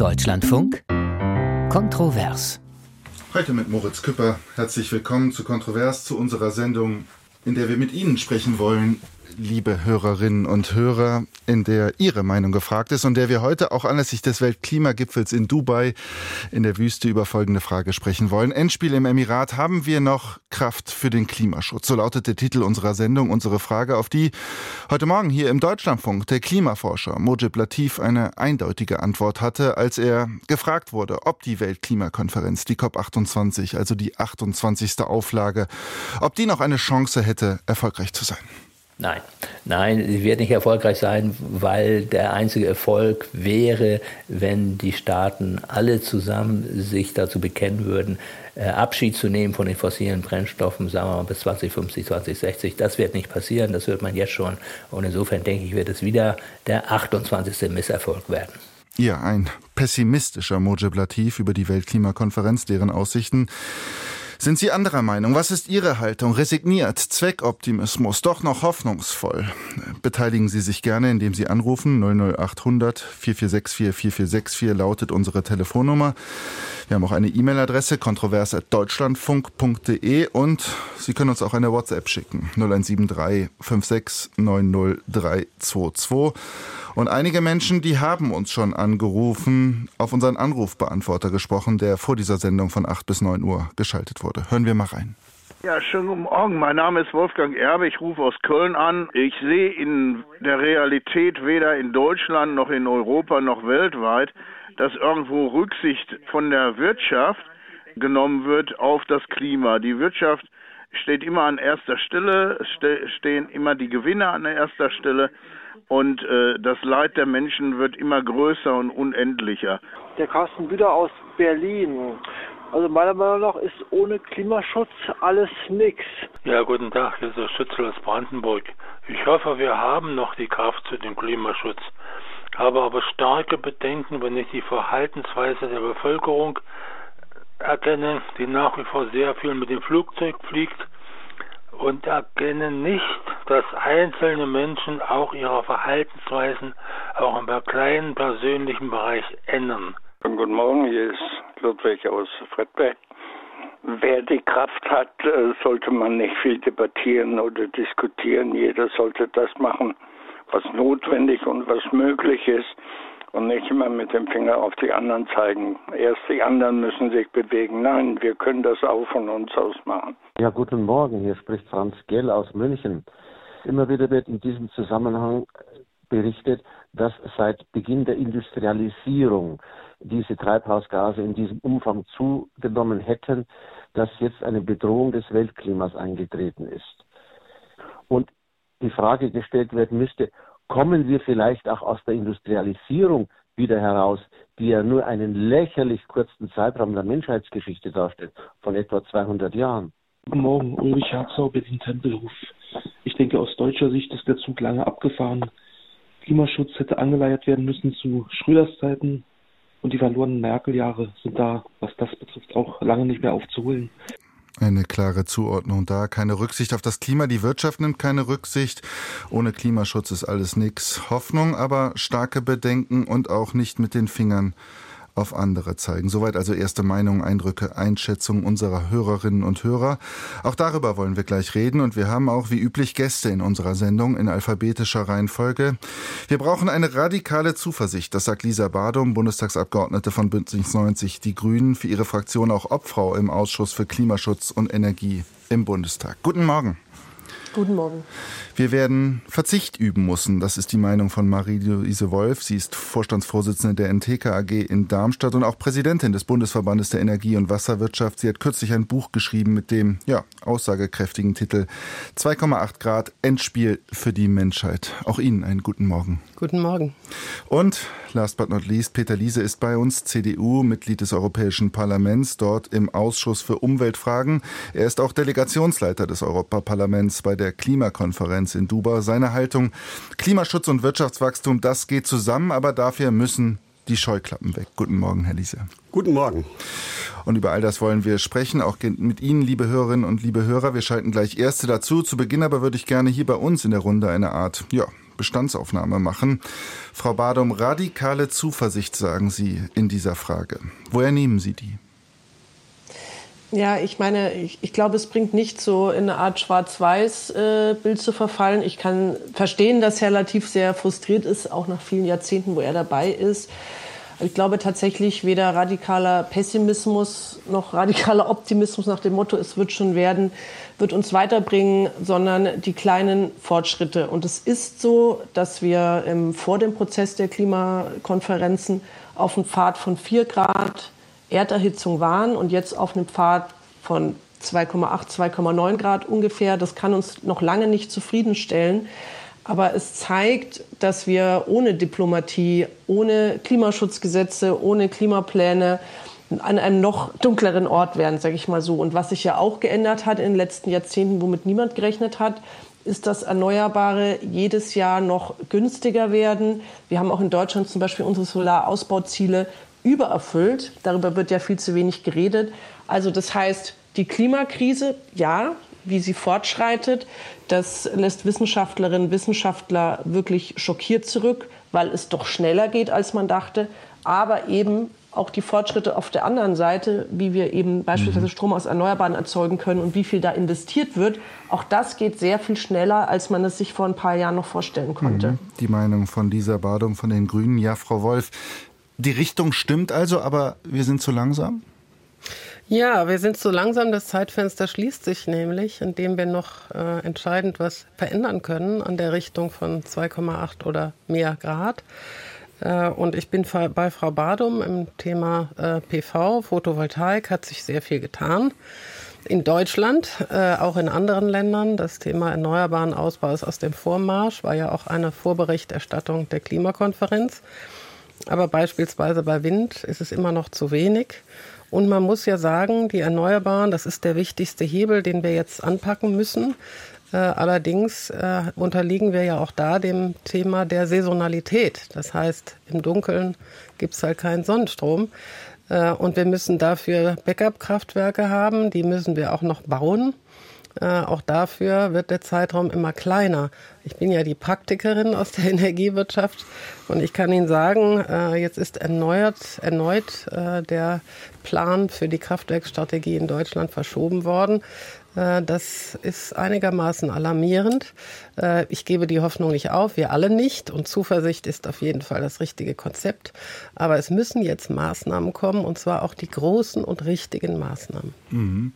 Deutschlandfunk Kontrovers. Heute mit Moritz Küpper. Herzlich willkommen zu Kontrovers, zu unserer Sendung, in der wir mit Ihnen sprechen wollen liebe Hörerinnen und Hörer, in der Ihre Meinung gefragt ist und der wir heute auch anlässlich des Weltklimagipfels in Dubai in der Wüste über folgende Frage sprechen wollen. Endspiel im Emirat. Haben wir noch Kraft für den Klimaschutz? So lautet der Titel unserer Sendung, unsere Frage, auf die heute Morgen hier im Deutschlandfunk der Klimaforscher Mojib Latif eine eindeutige Antwort hatte, als er gefragt wurde, ob die Weltklimakonferenz, die COP28, also die 28. Auflage, ob die noch eine Chance hätte, erfolgreich zu sein. Nein, nein, sie wird nicht erfolgreich sein, weil der einzige Erfolg wäre, wenn die Staaten alle zusammen sich dazu bekennen würden, äh, Abschied zu nehmen von den fossilen Brennstoffen, sagen wir mal bis 2050, 2060. Das wird nicht passieren, das hört man jetzt schon. Und insofern denke ich, wird es wieder der 28. Misserfolg werden. Ja, ein pessimistischer Mojib Latif über die Weltklimakonferenz, deren Aussichten sind Sie anderer Meinung? Was ist Ihre Haltung? Resigniert? Zweckoptimismus? Doch noch hoffnungsvoll? Beteiligen Sie sich gerne, indem Sie anrufen. 00800 4464 4464 lautet unsere Telefonnummer. Wir haben auch eine E-Mail-Adresse kontrovers.deutschlandfunk.de und Sie können uns auch eine WhatsApp schicken. 0173 56 90322. Und einige Menschen, die haben uns schon angerufen, auf unseren Anrufbeantworter gesprochen, der vor dieser Sendung von 8 bis 9 Uhr geschaltet wurde. Hören wir mal rein. Ja, schönen guten Morgen. Mein Name ist Wolfgang Erbe. Ich rufe aus Köln an. Ich sehe in der Realität weder in Deutschland noch in Europa noch weltweit, dass irgendwo Rücksicht von der Wirtschaft genommen wird auf das Klima. Die Wirtschaft steht immer an erster Stelle, es stehen immer die Gewinne an erster Stelle und äh, das Leid der Menschen wird immer größer und unendlicher. Der Carsten Büder aus Berlin. Also meiner Meinung nach ist ohne Klimaschutz alles nichts. Ja, guten Tag, hier ist der Schützel aus Brandenburg. Ich hoffe, wir haben noch die Kraft zu dem Klimaschutz. Habe aber starke Bedenken, wenn ich die Verhaltensweise der Bevölkerung erkenne, die nach wie vor sehr viel mit dem Flugzeug fliegt und erkennen nicht, dass einzelne Menschen auch ihre Verhaltensweisen auch im kleinen persönlichen Bereich ändern. Guten Morgen, hier ist Ludwig aus Fredberg. Wer die Kraft hat, äh, sollte man nicht viel debattieren oder diskutieren. Jeder sollte das machen, was notwendig und was möglich ist und nicht immer mit dem Finger auf die anderen zeigen. Erst die anderen müssen sich bewegen. Nein, wir können das auch von uns aus machen. Ja, guten Morgen. Hier spricht Franz Gell aus München. Immer wieder wird in diesem Zusammenhang berichtet, dass seit Beginn der Industrialisierung diese Treibhausgase in diesem Umfang zugenommen hätten, dass jetzt eine Bedrohung des Weltklimas eingetreten ist. Und die Frage gestellt werden müsste, kommen wir vielleicht auch aus der Industrialisierung wieder heraus, die ja nur einen lächerlich kurzen Zeitraum der Menschheitsgeschichte darstellt, von etwa 200 Jahren. Guten Morgen, Ulrich Herzau, Berlin-Tempelhof. Ich denke, aus deutscher Sicht ist der Zug lange abgefahren. Klimaschutz hätte angeleiert werden müssen zu Schröders Zeiten und die verlorenen Merkel-Jahre sind da, was das betrifft, auch lange nicht mehr aufzuholen. Eine klare Zuordnung da. Keine Rücksicht auf das Klima. Die Wirtschaft nimmt keine Rücksicht. Ohne Klimaschutz ist alles nichts. Hoffnung, aber starke Bedenken und auch nicht mit den Fingern auf andere zeigen. Soweit also erste Meinungen, Eindrücke, Einschätzungen unserer Hörerinnen und Hörer. Auch darüber wollen wir gleich reden und wir haben auch wie üblich Gäste in unserer Sendung in alphabetischer Reihenfolge. Wir brauchen eine radikale Zuversicht, das sagt Lisa Badum, Bundestagsabgeordnete von Bündnis 90 Die Grünen, für ihre Fraktion auch Obfrau im Ausschuss für Klimaschutz und Energie im Bundestag. Guten Morgen. Guten Morgen. Wir werden Verzicht üben müssen. Das ist die Meinung von Marie-Louise Wolf. Sie ist Vorstandsvorsitzende der NTK AG in Darmstadt und auch Präsidentin des Bundesverbandes der Energie- und Wasserwirtschaft. Sie hat kürzlich ein Buch geschrieben mit dem ja, aussagekräftigen Titel 2,8 Grad Endspiel für die Menschheit. Auch Ihnen einen guten Morgen. Guten Morgen. Und last but not least, Peter Liese ist bei uns, CDU, Mitglied des Europäischen Parlaments, dort im Ausschuss für Umweltfragen. Er ist auch Delegationsleiter des Europaparlaments bei der Klimakonferenz in Dubai. Seine Haltung, Klimaschutz und Wirtschaftswachstum, das geht zusammen, aber dafür müssen die Scheuklappen weg. Guten Morgen, Herr Liese. Guten Morgen. Und über all das wollen wir sprechen, auch mit Ihnen, liebe Hörerinnen und liebe Hörer. Wir schalten gleich Erste dazu. Zu Beginn aber würde ich gerne hier bei uns in der Runde eine Art, ja, Bestandsaufnahme machen. Frau Badum, radikale Zuversicht, sagen Sie in dieser Frage. Woher nehmen Sie die? Ja, ich meine, ich, ich glaube, es bringt nicht so in eine Art Schwarz-Weiß-Bild äh, zu verfallen. Ich kann verstehen, dass Herr Latif sehr frustriert ist, auch nach vielen Jahrzehnten, wo er dabei ist. Ich glaube tatsächlich weder radikaler Pessimismus noch radikaler Optimismus nach dem Motto, es wird schon werden, wird uns weiterbringen, sondern die kleinen Fortschritte. Und es ist so, dass wir im, vor dem Prozess der Klimakonferenzen auf einem Pfad von 4 Grad Erderhitzung waren und jetzt auf einem Pfad von 2,8, 2,9 Grad ungefähr. Das kann uns noch lange nicht zufriedenstellen. Aber es zeigt, dass wir ohne Diplomatie, ohne Klimaschutzgesetze, ohne Klimapläne an einem noch dunkleren Ort wären, sage ich mal so. Und was sich ja auch geändert hat in den letzten Jahrzehnten, womit niemand gerechnet hat, ist, dass Erneuerbare jedes Jahr noch günstiger werden. Wir haben auch in Deutschland zum Beispiel unsere Solarausbauziele übererfüllt. Darüber wird ja viel zu wenig geredet. Also das heißt, die Klimakrise, ja, wie sie fortschreitet, das lässt Wissenschaftlerinnen und Wissenschaftler wirklich schockiert zurück, weil es doch schneller geht, als man dachte. Aber eben auch die Fortschritte auf der anderen Seite, wie wir eben beispielsweise mhm. Strom aus Erneuerbaren erzeugen können und wie viel da investiert wird, auch das geht sehr viel schneller, als man es sich vor ein paar Jahren noch vorstellen konnte. Mhm. Die Meinung von Lisa Badum von den Grünen. Ja, Frau Wolf, die Richtung stimmt also, aber wir sind zu langsam? Ja, wir sind zu langsam. Das Zeitfenster schließt sich nämlich, indem wir noch äh, entscheidend was verändern können an der Richtung von 2,8 oder mehr Grad. Äh, und ich bin bei Frau Badum im Thema äh, PV, Photovoltaik, hat sich sehr viel getan. In Deutschland, äh, auch in anderen Ländern. Das Thema erneuerbaren Ausbau ist aus dem Vormarsch, war ja auch eine Vorberichterstattung der Klimakonferenz. Aber beispielsweise bei Wind ist es immer noch zu wenig. Und man muss ja sagen, die Erneuerbaren, das ist der wichtigste Hebel, den wir jetzt anpacken müssen. Äh, allerdings äh, unterliegen wir ja auch da dem Thema der Saisonalität. Das heißt, im Dunkeln gibt es halt keinen Sonnenstrom. Äh, und wir müssen dafür Backup-Kraftwerke haben. Die müssen wir auch noch bauen. Auch dafür wird der Zeitraum immer kleiner. Ich bin ja die Praktikerin aus der Energiewirtschaft und ich kann Ihnen sagen, jetzt ist erneuert, erneut der Plan für die Kraftwerksstrategie in Deutschland verschoben worden. Äh, das ist einigermaßen alarmierend. Äh, ich gebe die Hoffnung nicht auf, wir alle nicht. Und Zuversicht ist auf jeden Fall das richtige Konzept. Aber es müssen jetzt Maßnahmen kommen, und zwar auch die großen und richtigen Maßnahmen. Mhm.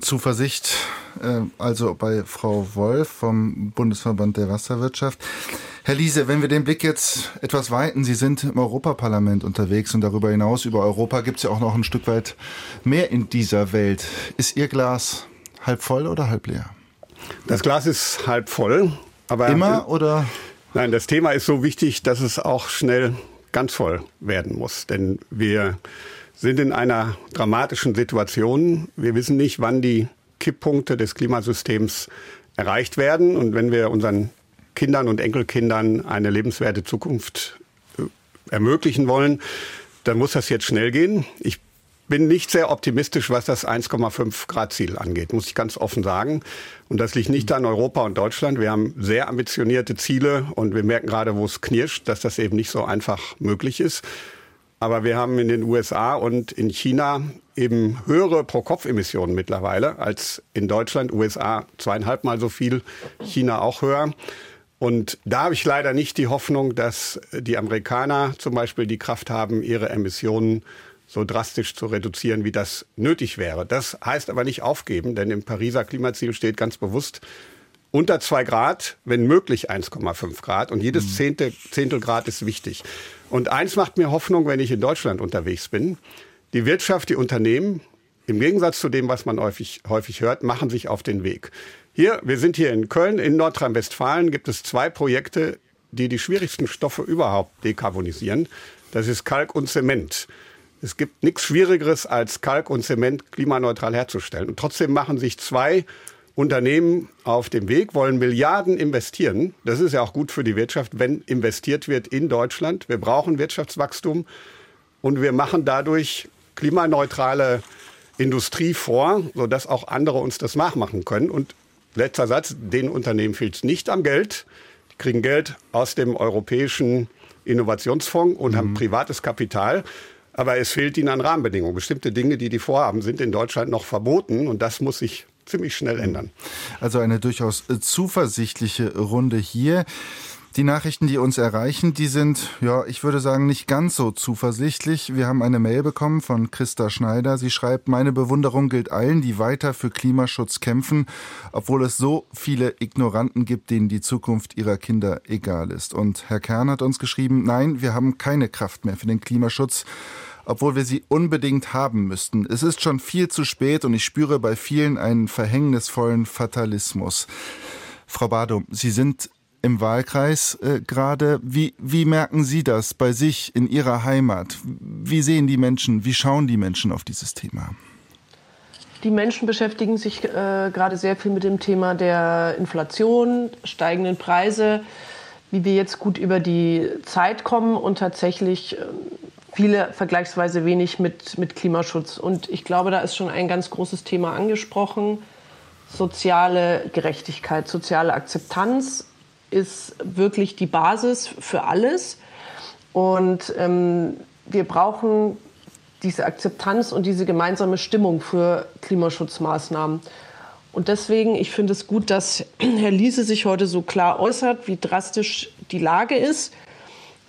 Zuversicht, äh, also bei Frau Wolf vom Bundesverband der Wasserwirtschaft. Herr Liese, wenn wir den Blick jetzt etwas weiten, Sie sind im Europaparlament unterwegs und darüber hinaus, über Europa gibt es ja auch noch ein Stück weit mehr in dieser Welt. Ist Ihr Glas halb voll oder halb leer? Das Glas ist halb voll. Aber Immer oder? Nein, das Thema ist so wichtig, dass es auch schnell ganz voll werden muss. Denn wir sind in einer dramatischen Situation. Wir wissen nicht, wann die Kipppunkte des Klimasystems erreicht werden. Und wenn wir unseren Kindern und Enkelkindern eine lebenswerte Zukunft äh, ermöglichen wollen, dann muss das jetzt schnell gehen. Ich bin nicht sehr optimistisch, was das 1,5 Grad Ziel angeht, muss ich ganz offen sagen. Und das liegt nicht an Europa und Deutschland. Wir haben sehr ambitionierte Ziele und wir merken gerade, wo es knirscht, dass das eben nicht so einfach möglich ist. Aber wir haben in den USA und in China eben höhere Pro-Kopf-Emissionen mittlerweile als in Deutschland. USA zweieinhalb Mal so viel, China auch höher. Und da habe ich leider nicht die Hoffnung, dass die Amerikaner zum Beispiel die Kraft haben, ihre Emissionen so drastisch zu reduzieren, wie das nötig wäre. Das heißt aber nicht aufgeben, denn im Pariser Klimaziel steht ganz bewusst unter zwei Grad, wenn möglich 1,5 Grad. Und jedes mhm. Zehntel, Zehntel Grad ist wichtig. Und eins macht mir Hoffnung, wenn ich in Deutschland unterwegs bin. Die Wirtschaft, die Unternehmen, im Gegensatz zu dem, was man häufig, häufig hört, machen sich auf den Weg. Hier, wir sind hier in Köln, in Nordrhein-Westfalen gibt es zwei Projekte, die die schwierigsten Stoffe überhaupt dekarbonisieren. Das ist Kalk und Zement. Es gibt nichts Schwierigeres als Kalk und Zement klimaneutral herzustellen. Und trotzdem machen sich zwei Unternehmen auf dem Weg, wollen Milliarden investieren. Das ist ja auch gut für die Wirtschaft, wenn investiert wird in Deutschland. Wir brauchen Wirtschaftswachstum und wir machen dadurch klimaneutrale Industrie vor, sodass auch andere uns das nachmachen können. Und letzter Satz, den Unternehmen fehlt es nicht am Geld. kriegen Geld aus dem europäischen Innovationsfonds und mhm. haben privates Kapital. Aber es fehlt ihnen an Rahmenbedingungen. Bestimmte Dinge, die die vorhaben, sind in Deutschland noch verboten und das muss sich ziemlich schnell ändern. Also eine durchaus äh, zuversichtliche Runde hier. Die Nachrichten, die uns erreichen, die sind, ja, ich würde sagen, nicht ganz so zuversichtlich. Wir haben eine Mail bekommen von Christa Schneider. Sie schreibt, meine Bewunderung gilt allen, die weiter für Klimaschutz kämpfen, obwohl es so viele Ignoranten gibt, denen die Zukunft ihrer Kinder egal ist. Und Herr Kern hat uns geschrieben, nein, wir haben keine Kraft mehr für den Klimaschutz obwohl wir sie unbedingt haben müssten. Es ist schon viel zu spät und ich spüre bei vielen einen verhängnisvollen Fatalismus. Frau Badum, Sie sind im Wahlkreis äh, gerade. Wie, wie merken Sie das bei sich in Ihrer Heimat? Wie sehen die Menschen, wie schauen die Menschen auf dieses Thema? Die Menschen beschäftigen sich äh, gerade sehr viel mit dem Thema der Inflation, steigenden Preise, wie wir jetzt gut über die Zeit kommen und tatsächlich äh, viele vergleichsweise wenig mit, mit Klimaschutz. Und ich glaube, da ist schon ein ganz großes Thema angesprochen. Soziale Gerechtigkeit, soziale Akzeptanz ist wirklich die Basis für alles. Und ähm, wir brauchen diese Akzeptanz und diese gemeinsame Stimmung für Klimaschutzmaßnahmen. Und deswegen, ich finde es gut, dass Herr Liese sich heute so klar äußert, wie drastisch die Lage ist.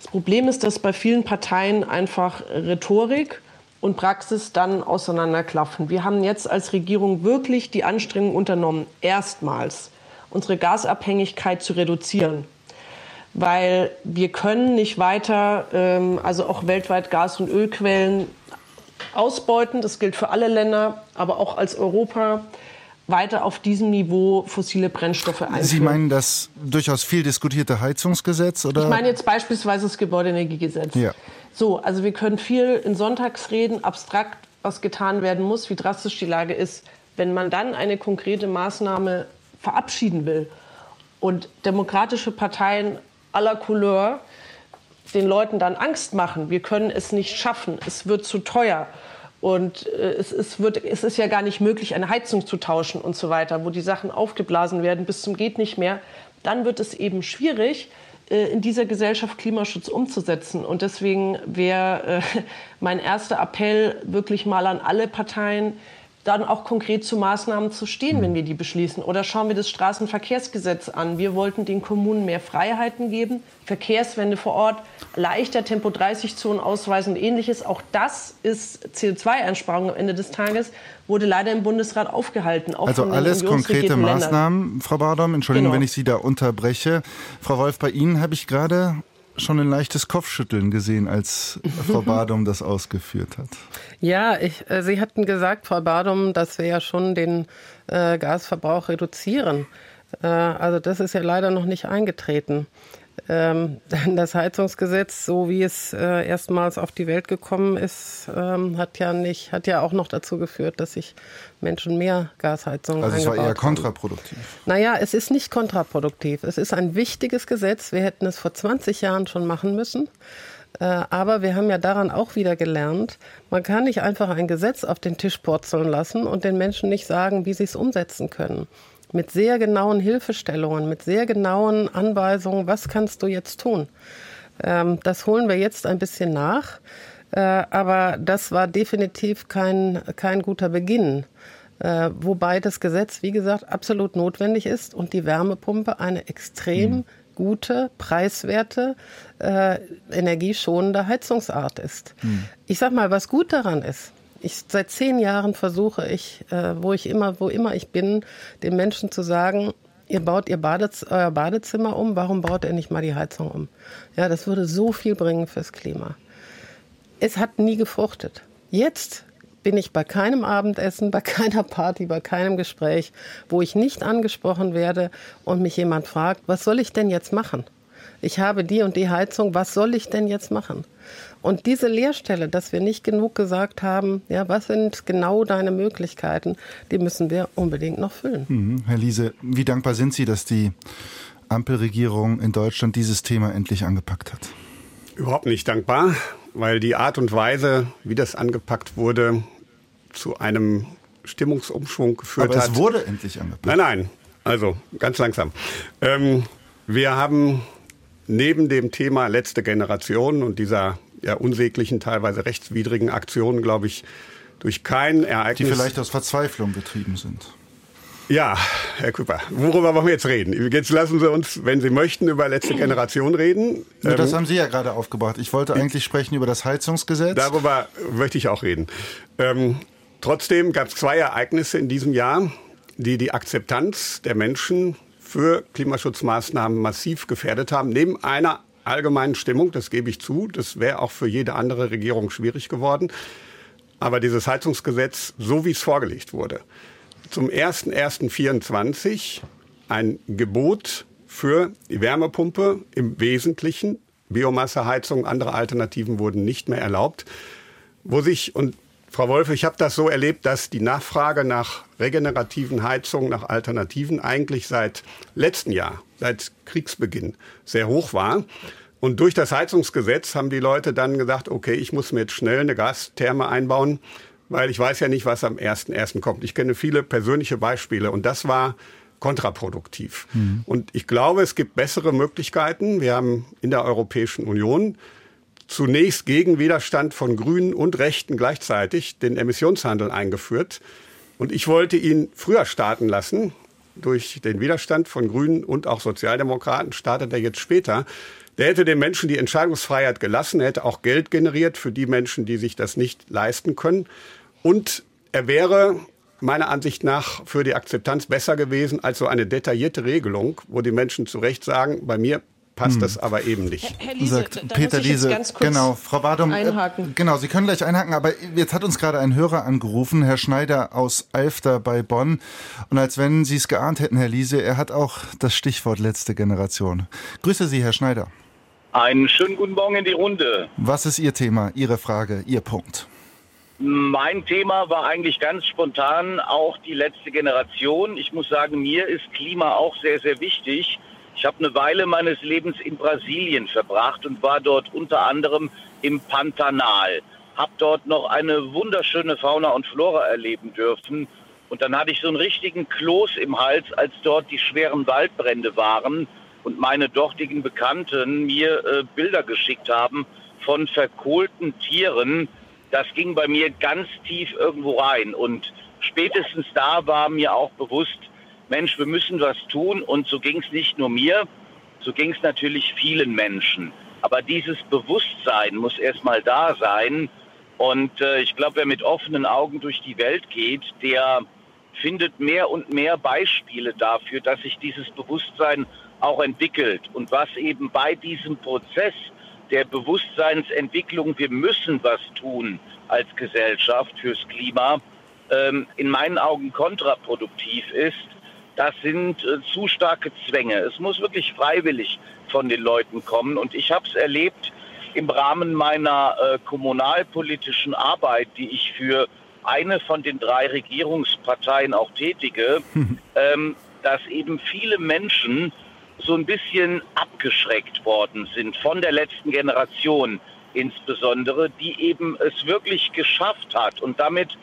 Das Problem ist, dass bei vielen Parteien einfach Rhetorik und Praxis dann auseinanderklaffen. Wir haben jetzt als Regierung wirklich die Anstrengung unternommen, erstmals unsere Gasabhängigkeit zu reduzieren. Weil wir können nicht weiter, ähm, also auch weltweit Gas- und Ölquellen ausbeuten. Das gilt für alle Länder, aber auch als Europa weiter auf diesem Niveau fossile Brennstoffe einführen. Sie meinen das durchaus viel diskutierte Heizungsgesetz? Oder? Ich meine jetzt beispielsweise das Gebäudeenergiegesetz. Ja. So, also wir können viel in Sonntagsreden abstrakt, was getan werden muss, wie drastisch die Lage ist. Wenn man dann eine konkrete Maßnahme verabschieden will und demokratische Parteien aller Couleur den Leuten dann Angst machen, wir können es nicht schaffen, es wird zu teuer und äh, es, es, wird, es ist ja gar nicht möglich, eine Heizung zu tauschen und so weiter, wo die Sachen aufgeblasen werden bis zum geht nicht mehr, dann wird es eben schwierig, äh, in dieser Gesellschaft Klimaschutz umzusetzen. Und deswegen wäre äh, mein erster Appell wirklich mal an alle Parteien, dann auch konkret zu Maßnahmen zu stehen, wenn wir die beschließen. Oder schauen wir das Straßenverkehrsgesetz an. Wir wollten den Kommunen mehr Freiheiten geben, Verkehrswende vor Ort, leichter Tempo-30-Zonen ausweisen und ähnliches. Auch das ist CO2-Einsparung am Ende des Tages, wurde leider im Bundesrat aufgehalten. also alles konkrete Maßnahmen, Ländern. Frau Badom. Entschuldigung, Genau. wenn ich Sie da unterbreche. Frau Wolf, bei Ihnen habe ich gerade schon ein leichtes Kopfschütteln gesehen, als Frau Badum das ausgeführt hat. Ja, ich, äh, Sie hatten gesagt, Frau Badum, dass wir ja schon den äh, Gasverbrauch reduzieren. Äh, also das ist ja leider noch nicht eingetreten. Ähm, das Heizungsgesetz, so wie es äh, erstmals auf die Welt gekommen ist, ähm, hat ja nicht, hat ja auch noch dazu geführt, dass sich Menschen mehr Gasheizungen Also es war eher haben. kontraproduktiv. Naja, es ist nicht kontraproduktiv. Es ist ein wichtiges Gesetz. Wir hätten es vor 20 Jahren schon machen müssen. Äh, Aber wir haben ja daran auch wieder gelernt, man kann nicht einfach ein Gesetz auf den Tisch purzeln lassen und den Menschen nicht sagen, wie sie es umsetzen können. Mit sehr genauen Hilfestellungen, mit sehr genauen Anweisungen, was kannst du jetzt tun. Ähm, Das holen wir jetzt ein bisschen nach. Äh, Aber das war definitiv kein, kein guter Beginn. Äh, Wobei das Gesetz, wie gesagt, absolut notwendig ist und die Wärmepumpe eine extrem gute, preiswerte, äh, energieschonende Heizungsart ist. Ich sag mal, was gut daran ist. Ich, seit zehn Jahren versuche ich, äh, wo ich immer, wo immer ich bin, den Menschen zu sagen, ihr baut ihr Badez euer Badezimmer um, warum baut ihr nicht mal die Heizung um? Ja, das würde so viel bringen fürs Klima. Es hat nie gefruchtet. Jetzt bin ich bei keinem Abendessen, bei keiner Party, bei keinem Gespräch, wo ich nicht angesprochen werde und mich jemand fragt, was soll ich denn jetzt machen? Ich habe die und die Heizung, was soll ich denn jetzt machen? Und diese Leerstelle, dass wir nicht genug gesagt haben, ja, was sind genau deine Möglichkeiten, die müssen wir unbedingt noch füllen. Mhm. Herr Liese, wie dankbar sind Sie, dass die Ampelregierung in Deutschland dieses Thema endlich angepackt hat? Überhaupt nicht dankbar, weil die Art und Weise, wie das angepackt wurde, zu einem Stimmungsumschwung geführt Aber hat. es wurde endlich angepackt. Nein, nein. Also ganz langsam. Ähm, Wir haben neben dem Thema letzte Generation und dieser ja, unsäglichen, teilweise rechtswidrigen Aktionen, glaube ich, durch kein Ereignis. Die vielleicht aus Verzweiflung getrieben sind. Ja, Herr Küpper, worüber wollen wir jetzt reden? Jetzt lassen Sie uns, wenn Sie möchten, über letzte Generation reden. Nur das ähm, haben Sie ja gerade aufgebracht. Ich wollte eigentlich sprechen über das Heizungsgesetz. Darüber möchte ich auch reden. Ähm, trotzdem gab es zwei Ereignisse in diesem Jahr, die die Akzeptanz der Menschen für Klimaschutzmaßnahmen massiv gefährdet haben. Neben einer allgemeinen Stimmung, das gebe ich zu, das wäre auch für jede andere Regierung schwierig geworden. Aber dieses Heizungsgesetz, so wie es vorgelegt wurde, zum 01.01.24 ein Gebot für die Wärmepumpe im Wesentlichen. Biomasseheizung, andere Alternativen wurden nicht mehr erlaubt, wo sich, und Frau Wolfe, ich habe das so erlebt, dass die Nachfrage nach regenerativen Heizungen, nach Alternativen eigentlich seit letztem Jahr, seit Kriegsbeginn sehr hoch war. Und durch das Heizungsgesetz haben die Leute dann gesagt, okay, ich muss mir jetzt schnell eine Gastherme einbauen, weil ich weiß ja nicht, was am 1.1. kommt. Ich kenne viele persönliche Beispiele und das war kontraproduktiv. Mhm. Und ich glaube, es gibt bessere Möglichkeiten. Wir haben in der Europäischen Union zunächst gegen Widerstand von Grünen und Rechten gleichzeitig den Emissionshandel eingeführt. Und ich wollte ihn früher starten lassen. Durch den Widerstand von Grünen und auch Sozialdemokraten startet er jetzt später. Der hätte den Menschen die Entscheidungsfreiheit gelassen, er hätte auch Geld generiert für die Menschen, die sich das nicht leisten können. Und er wäre meiner Ansicht nach für die Akzeptanz besser gewesen als so eine detaillierte Regelung, wo die Menschen zu Recht sagen, bei mir passt hm. das aber eben nicht. Herr, Herr Liese, Sagt Peter Liese, genau, Frau Badum, äh, genau, Sie können gleich einhaken, aber jetzt hat uns gerade ein Hörer angerufen, Herr Schneider aus Alfter bei Bonn. Und als wenn Sie es geahnt hätten, Herr Liese, er hat auch das Stichwort letzte Generation. Grüße Sie, Herr Schneider. Einen schönen guten Morgen in die Runde. Was ist Ihr Thema, Ihre Frage, Ihr Punkt? Mein Thema war eigentlich ganz spontan auch die letzte Generation. Ich muss sagen, mir ist Klima auch sehr, sehr wichtig. Ich habe eine Weile meines Lebens in Brasilien verbracht und war dort unter anderem im Pantanal. Habe dort noch eine wunderschöne Fauna und Flora erleben dürfen. Und dann hatte ich so einen richtigen Kloß im Hals, als dort die schweren Waldbrände waren und meine dortigen Bekannten mir äh, Bilder geschickt haben von verkohlten Tieren, das ging bei mir ganz tief irgendwo rein. Und spätestens da war mir auch bewusst, Mensch, wir müssen was tun. Und so ging es nicht nur mir, so ging es natürlich vielen Menschen. Aber dieses Bewusstsein muss erstmal da sein. Und äh, ich glaube, wer mit offenen Augen durch die Welt geht, der findet mehr und mehr Beispiele dafür, dass sich dieses Bewusstsein auch entwickelt. Und was eben bei diesem Prozess der Bewusstseinsentwicklung, wir müssen was tun als Gesellschaft fürs Klima, ähm, in meinen Augen kontraproduktiv ist, das sind äh, zu starke Zwänge. Es muss wirklich freiwillig von den Leuten kommen. Und ich habe es erlebt im Rahmen meiner äh, kommunalpolitischen Arbeit, die ich für eine von den drei Regierungsparteien auch tätige, ähm, dass eben viele Menschen so ein bisschen abgeschreckt worden sind von der letzten Generation insbesondere, die eben es wirklich geschafft hat und damit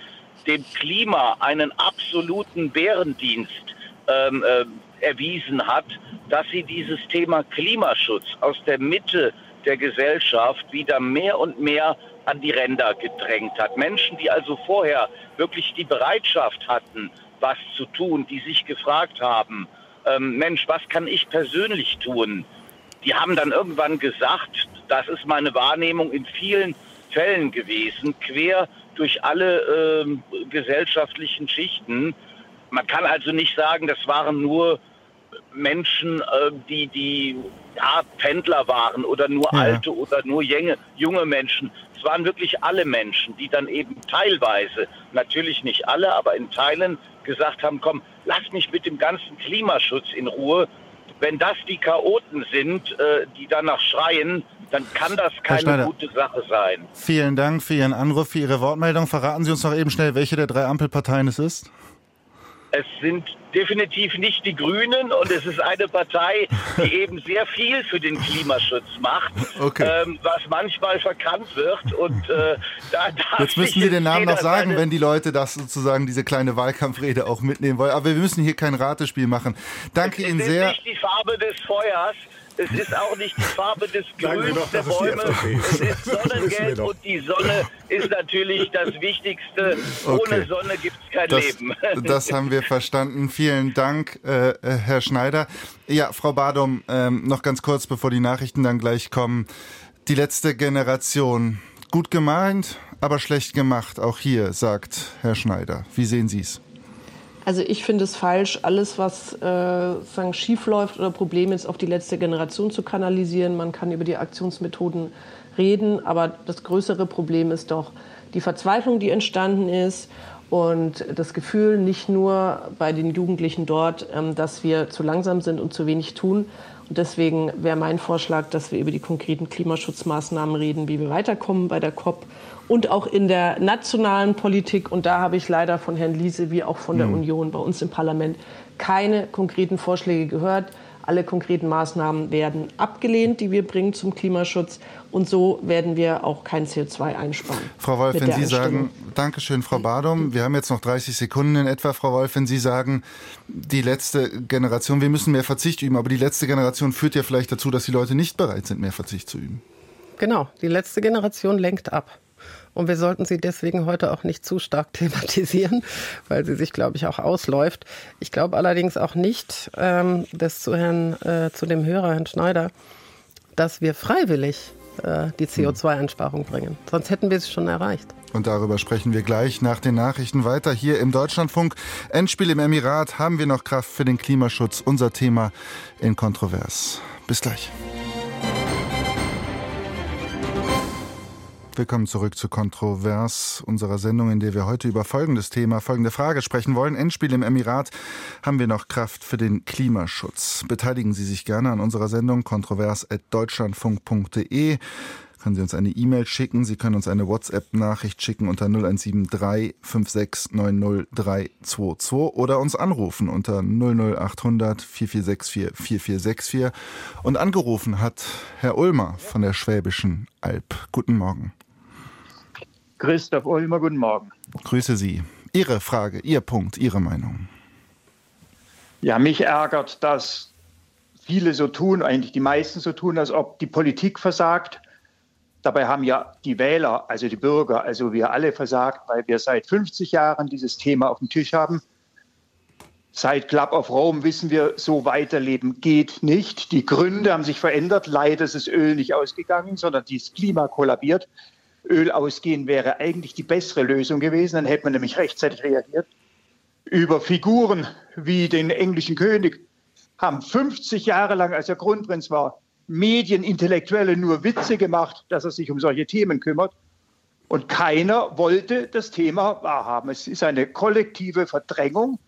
dem Klima einen absoluten Bärendienst ähm, äh, erwiesen hat, dass sie dieses Thema Klimaschutz aus der Mitte der Gesellschaft wieder mehr und mehr an die Ränder gedrängt hat. Menschen, die also vorher wirklich die Bereitschaft hatten, was zu tun, die sich gefragt haben, ähm, Mensch, was kann ich persönlich tun? Die haben dann irgendwann gesagt, das ist meine Wahrnehmung in vielen Fällen gewesen, quer durch alle ähm, gesellschaftlichen Schichten. Man kann also nicht sagen, das waren nur Menschen, äh, die, die ja, Pendler waren oder nur ja. alte oder nur junge, junge Menschen. Es waren wirklich alle Menschen, die dann eben teilweise, natürlich nicht alle, aber in Teilen gesagt haben, komm, lass mich mit dem ganzen Klimaschutz in Ruhe. Wenn das die Chaoten sind, äh, die danach schreien, dann kann das keine gute Sache sein. Vielen Dank für Ihren Anruf, für Ihre Wortmeldung. Verraten Sie uns noch eben schnell, welche der drei Ampelparteien es ist? Es sind definitiv nicht die Grünen und es ist eine Partei, die eben sehr viel für den Klimaschutz macht, okay. ähm, was manchmal verkannt wird. Und äh, da Jetzt müssen Sie den Namen noch sagen, wenn die Leute das sozusagen diese kleine Wahlkampfrede auch mitnehmen wollen. Aber wir müssen hier kein Ratespiel machen. Danke es Ihnen sehr. Nicht die Farbe des Feuers. Es ist auch nicht die Farbe des Grüns doch, der Bäume. Es ist Sonnengelb und die Sonne ist natürlich das Wichtigste. Okay. Ohne Sonne gibt es kein das, Leben. Das haben wir verstanden. Vielen Dank, äh, äh, Herr Schneider. Ja, Frau Badum, äh, noch ganz kurz, bevor die Nachrichten dann gleich kommen. Die letzte Generation. Gut gemeint, aber schlecht gemacht, auch hier, sagt Herr Schneider. Wie sehen Sie es? Also ich finde es falsch, alles, was äh, schief läuft oder Probleme ist, auf die letzte Generation zu kanalisieren. Man kann über die Aktionsmethoden reden, aber das größere Problem ist doch die Verzweiflung, die entstanden ist und das Gefühl nicht nur bei den Jugendlichen dort, ähm, dass wir zu langsam sind und zu wenig tun. Und deswegen wäre mein Vorschlag, dass wir über die konkreten Klimaschutzmaßnahmen reden, wie wir weiterkommen bei der COP und auch in der nationalen Politik. Und da habe ich leider von Herrn Liese wie auch von der mhm. Union bei uns im Parlament keine konkreten Vorschläge gehört. Alle konkreten Maßnahmen werden abgelehnt, die wir bringen zum Klimaschutz. Und so werden wir auch kein CO2 einsparen. Frau Wolf, wenn Sie sagen, Dankeschön, Frau Badum. Wir haben jetzt noch 30 Sekunden in etwa. Frau Wolf, wenn Sie sagen, die letzte Generation, wir müssen mehr Verzicht üben, aber die letzte Generation führt ja vielleicht dazu, dass die Leute nicht bereit sind, mehr Verzicht zu üben. Genau, die letzte Generation lenkt ab. Und wir sollten sie deswegen heute auch nicht zu stark thematisieren, weil sie sich, glaube ich, auch ausläuft. Ich glaube allerdings auch nicht, ähm, das zu, Herrn, äh, zu dem Hörer, Herrn Schneider, dass wir freiwillig äh, die CO2-Einsparung bringen. Sonst hätten wir sie schon erreicht. Und darüber sprechen wir gleich nach den Nachrichten weiter hier im Deutschlandfunk. Endspiel im Emirat. Haben wir noch Kraft für den Klimaschutz? Unser Thema in Kontrovers. Bis gleich. Willkommen zurück zu Kontrovers, unserer Sendung, in der wir heute über folgendes Thema, folgende Frage sprechen wollen. Endspiel im Emirat. Haben wir noch Kraft für den Klimaschutz? Beteiligen Sie sich gerne an unserer Sendung kontrovers.deutschlandfunk.de können Sie uns eine E-Mail schicken. Sie können uns eine WhatsApp-Nachricht schicken unter 0173 5690322 oder uns anrufen unter 00800 4464 4464. Und angerufen hat Herr Ulmer von der Schwäbischen Alb. Guten Morgen. Christoph Ulmer, guten Morgen. Grüße Sie. Ihre Frage, Ihr Punkt, Ihre Meinung. Ja, mich ärgert, dass viele so tun, eigentlich die meisten so tun, als ob die Politik versagt. Dabei haben ja die Wähler, also die Bürger, also wir alle versagt, weil wir seit 50 Jahren dieses Thema auf dem Tisch haben. Seit Club of Rome wissen wir, so weiterleben geht nicht. Die Gründe haben sich verändert. Leider ist das Öl nicht ausgegangen, sondern das Klima kollabiert. Öl ausgehen wäre eigentlich die bessere Lösung gewesen. Dann hätte man nämlich rechtzeitig reagiert. Über Figuren wie den englischen König haben 50 Jahre lang, als er Kronprinz war, Medienintellektuelle nur Witze gemacht, dass er sich um solche Themen kümmert. Und keiner wollte das Thema wahrhaben. Es ist eine kollektive Verdrängung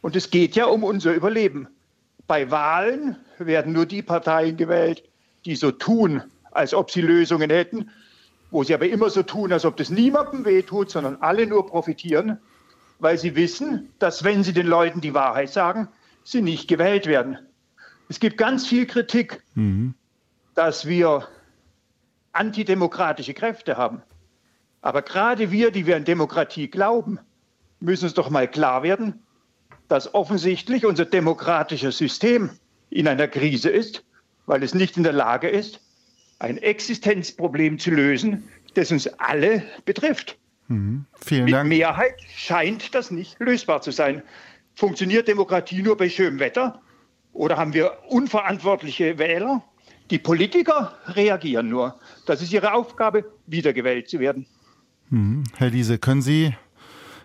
und es geht ja um unser Überleben. Bei Wahlen werden nur die Parteien gewählt, die so tun, als ob sie Lösungen hätten wo sie aber immer so tun, als ob das niemandem wehtut, sondern alle nur profitieren, weil sie wissen, dass wenn sie den Leuten die Wahrheit sagen, sie nicht gewählt werden. Es gibt ganz viel Kritik, mhm. dass wir antidemokratische Kräfte haben. Aber gerade wir, die wir an Demokratie glauben, müssen uns doch mal klar werden, dass offensichtlich unser demokratisches System in einer Krise ist, weil es nicht in der Lage ist, ein Existenzproblem zu lösen, das uns alle betrifft. Mhm. Vielen Mit Dank. Mehrheit scheint das nicht lösbar zu sein. Funktioniert Demokratie nur bei schönem Wetter? Oder haben wir unverantwortliche Wähler? Die Politiker reagieren nur. Das ist ihre Aufgabe, wiedergewählt zu werden. Mhm. Herr Liese, können Sie,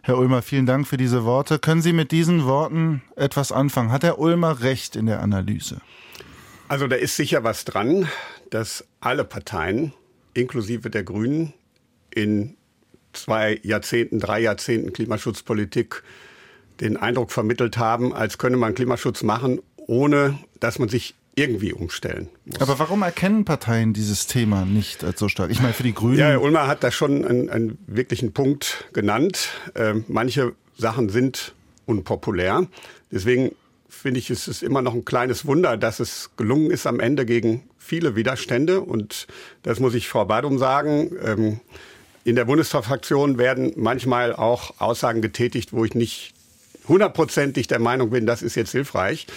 Herr Ulmer, vielen Dank für diese Worte. Können Sie mit diesen Worten etwas anfangen? Hat Herr Ulmer recht in der Analyse? Also da ist sicher was dran dass alle Parteien, inklusive der Grünen, in zwei Jahrzehnten, drei Jahrzehnten Klimaschutzpolitik den Eindruck vermittelt haben, als könne man Klimaschutz machen, ohne dass man sich irgendwie umstellen muss. Aber warum erkennen Parteien dieses Thema nicht als so stark? Ich meine, für die Grünen. Ja, Herr Ulmer hat da schon einen, einen wirklichen Punkt genannt. Äh, manche Sachen sind unpopulär. Deswegen finde ich, ist es immer noch ein kleines Wunder, dass es gelungen ist am Ende gegen viele Widerstände. Und das muss ich Frau Badum sagen. Ähm, in der Bundestagsfraktion werden manchmal auch Aussagen getätigt, wo ich nicht hundertprozentig der Meinung bin, das ist jetzt hilfreich.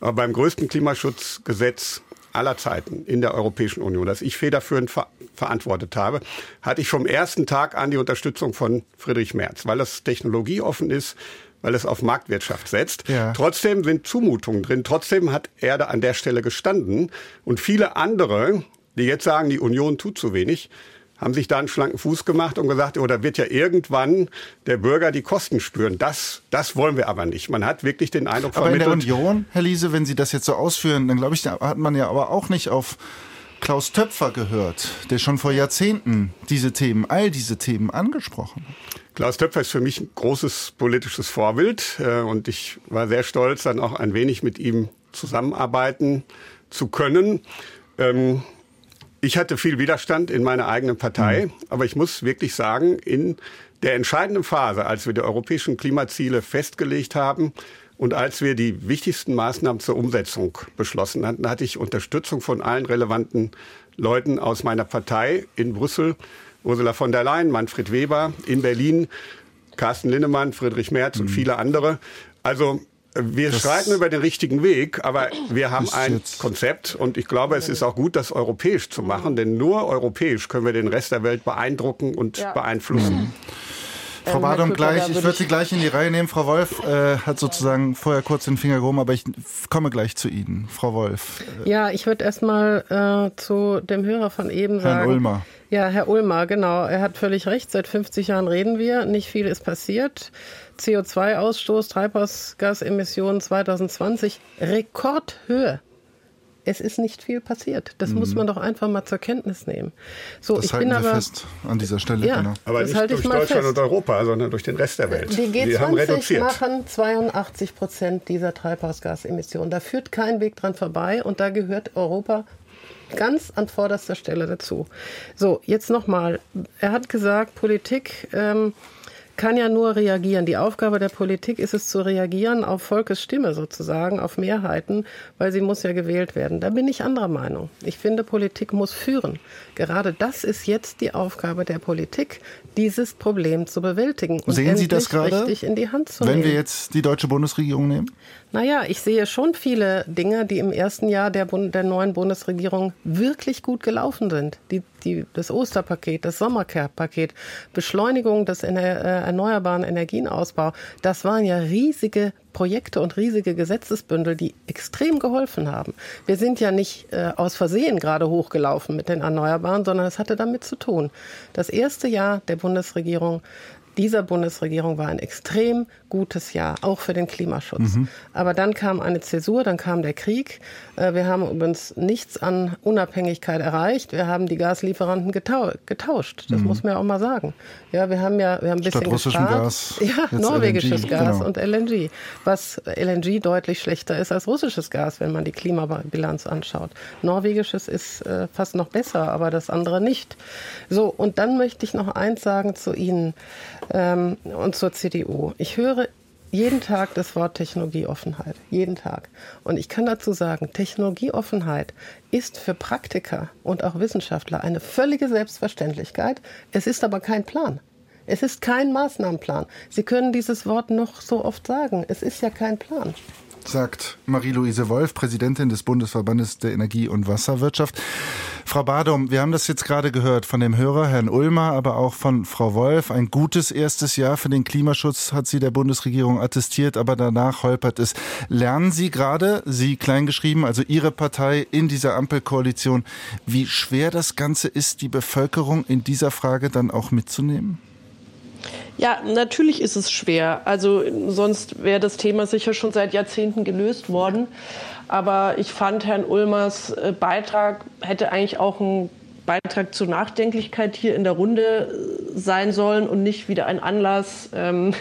Aber beim größten Klimaschutzgesetz aller Zeiten in der Europäischen Union, das ich federführend ver verantwortet habe, hatte ich vom ersten Tag an die Unterstützung von Friedrich Merz, weil das technologieoffen ist, weil es auf Marktwirtschaft setzt. Ja. Trotzdem sind Zumutungen drin. Trotzdem hat er da an der Stelle gestanden. Und viele andere, die jetzt sagen, die Union tut zu wenig, haben sich da einen schlanken Fuß gemacht und gesagt, oder wird ja irgendwann der Bürger die Kosten spüren. Das, das wollen wir aber nicht. Man hat wirklich den Eindruck aber vermittelt. Aber in der Union, Herr Liese, wenn Sie das jetzt so ausführen, dann glaube ich, da hat man ja aber auch nicht auf Klaus Töpfer gehört, der schon vor Jahrzehnten diese Themen, all diese Themen angesprochen hat. Klaus Töpfer ist für mich ein großes politisches Vorbild äh, und ich war sehr stolz, dann auch ein wenig mit ihm zusammenarbeiten zu können. Ähm, ich hatte viel Widerstand in meiner eigenen Partei, mhm. aber ich muss wirklich sagen, in der entscheidenden Phase, als wir die europäischen Klimaziele festgelegt haben und als wir die wichtigsten Maßnahmen zur Umsetzung beschlossen hatten, hatte ich Unterstützung von allen relevanten Leuten aus meiner Partei in Brüssel. Ursula von der Leyen, Manfred Weber in Berlin, Carsten Linnemann, Friedrich Merz mhm. und viele andere. Also wir das streiten über den richtigen Weg, aber wir haben ein Konzept und ich glaube, es ist auch gut, das europäisch zu machen, denn nur europäisch können wir den Rest der Welt beeindrucken und ja. beeinflussen. Mhm. Frau Badum, gleich, ich würde Sie gleich in die Reihe nehmen. Frau Wolf äh, hat sozusagen vorher kurz den Finger gehoben, aber ich komme gleich zu Ihnen. Frau Wolf. Äh, ja, ich würde erst mal äh, zu dem Hörer von eben sagen. Herrn Ulmer. Ja, Herr Ulmer, genau. Er hat völlig recht. Seit 50 Jahren reden wir. Nicht viel ist passiert. CO2-Ausstoß, Treibhausgasemissionen 2020, Rekordhöhe. Es ist nicht viel passiert. Das mhm. muss man doch einfach mal zur Kenntnis nehmen. So, das ich halten bin wir aber, fest an dieser Stelle. Ja, genau. Aber nicht durch Deutschland fest. und Europa, sondern durch den Rest der Welt. Die G20 machen 82 Prozent dieser Treibhausgasemissionen. Da führt kein Weg dran vorbei und da gehört Europa ganz an vorderster Stelle dazu. So, jetzt nochmal. Er hat gesagt, Politik ähm, kann ja nur reagieren. Die Aufgabe der Politik ist es zu reagieren auf Volkes Stimme sozusagen, auf Mehrheiten, weil sie muss ja gewählt werden. Da bin ich anderer Meinung. Ich finde, Politik muss führen. Gerade das ist jetzt die Aufgabe der Politik, dieses Problem zu bewältigen und Sehen Sie das gerade, richtig in die Hand zu wenn nehmen. wir jetzt die deutsche Bundesregierung nehmen? Naja, ich sehe schon viele Dinge, die im ersten Jahr der, Bund der neuen Bundesregierung wirklich gut gelaufen sind. Die, die, das Osterpaket, das Sommerpaket, Beschleunigung des Ener äh, erneuerbaren Energienausbau, das waren ja riesige Projekte und riesige Gesetzesbündel, die extrem geholfen haben. Wir sind ja nicht äh, aus Versehen gerade hochgelaufen mit den Erneuerbaren, sondern es hatte damit zu tun. Das erste Jahr der Bundesregierung dieser Bundesregierung war ein extrem gutes Jahr, auch für den Klimaschutz. Mhm. Aber dann kam eine Zäsur, dann kam der Krieg. Äh, wir haben übrigens nichts an Unabhängigkeit erreicht. Wir haben die Gaslieferanten getau getauscht. Das mhm. muss man ja auch mal sagen. Ja, wir haben ja wir haben ein bisschen Statt russischem Gas. Ja, norwegisches LNG, Gas genau. und LNG. Was LNG deutlich schlechter ist als russisches Gas, wenn man die Klimabilanz anschaut. Norwegisches ist äh, fast noch besser, aber das andere nicht. So, und dann möchte ich noch eins sagen zu Ihnen ähm, und zur CDU. Ich höre jeden Tag das Wort Technologieoffenheit. Jeden Tag. Und ich kann dazu sagen, Technologieoffenheit ist für Praktiker und auch Wissenschaftler eine völlige Selbstverständlichkeit. Es ist aber kein Plan. Es ist kein Maßnahmenplan. Sie können dieses Wort noch so oft sagen. Es ist ja kein Plan sagt Marie-Louise Wolf, Präsidentin des Bundesverbandes der Energie- und Wasserwirtschaft. Frau Badum, wir haben das jetzt gerade gehört von dem Hörer, Herrn Ulmer, aber auch von Frau Wolf. Ein gutes erstes Jahr für den Klimaschutz hat sie der Bundesregierung attestiert, aber danach holpert es. Lernen Sie gerade, Sie kleingeschrieben, also Ihre Partei in dieser Ampelkoalition, wie schwer das Ganze ist, die Bevölkerung in dieser Frage dann auch mitzunehmen? Ja, natürlich ist es schwer. Also sonst wäre das Thema sicher schon seit Jahrzehnten gelöst worden. Aber ich fand, Herrn Ulmers äh, Beitrag hätte eigentlich auch ein Beitrag zur Nachdenklichkeit hier in der Runde äh, sein sollen und nicht wieder ein Anlass. Ähm,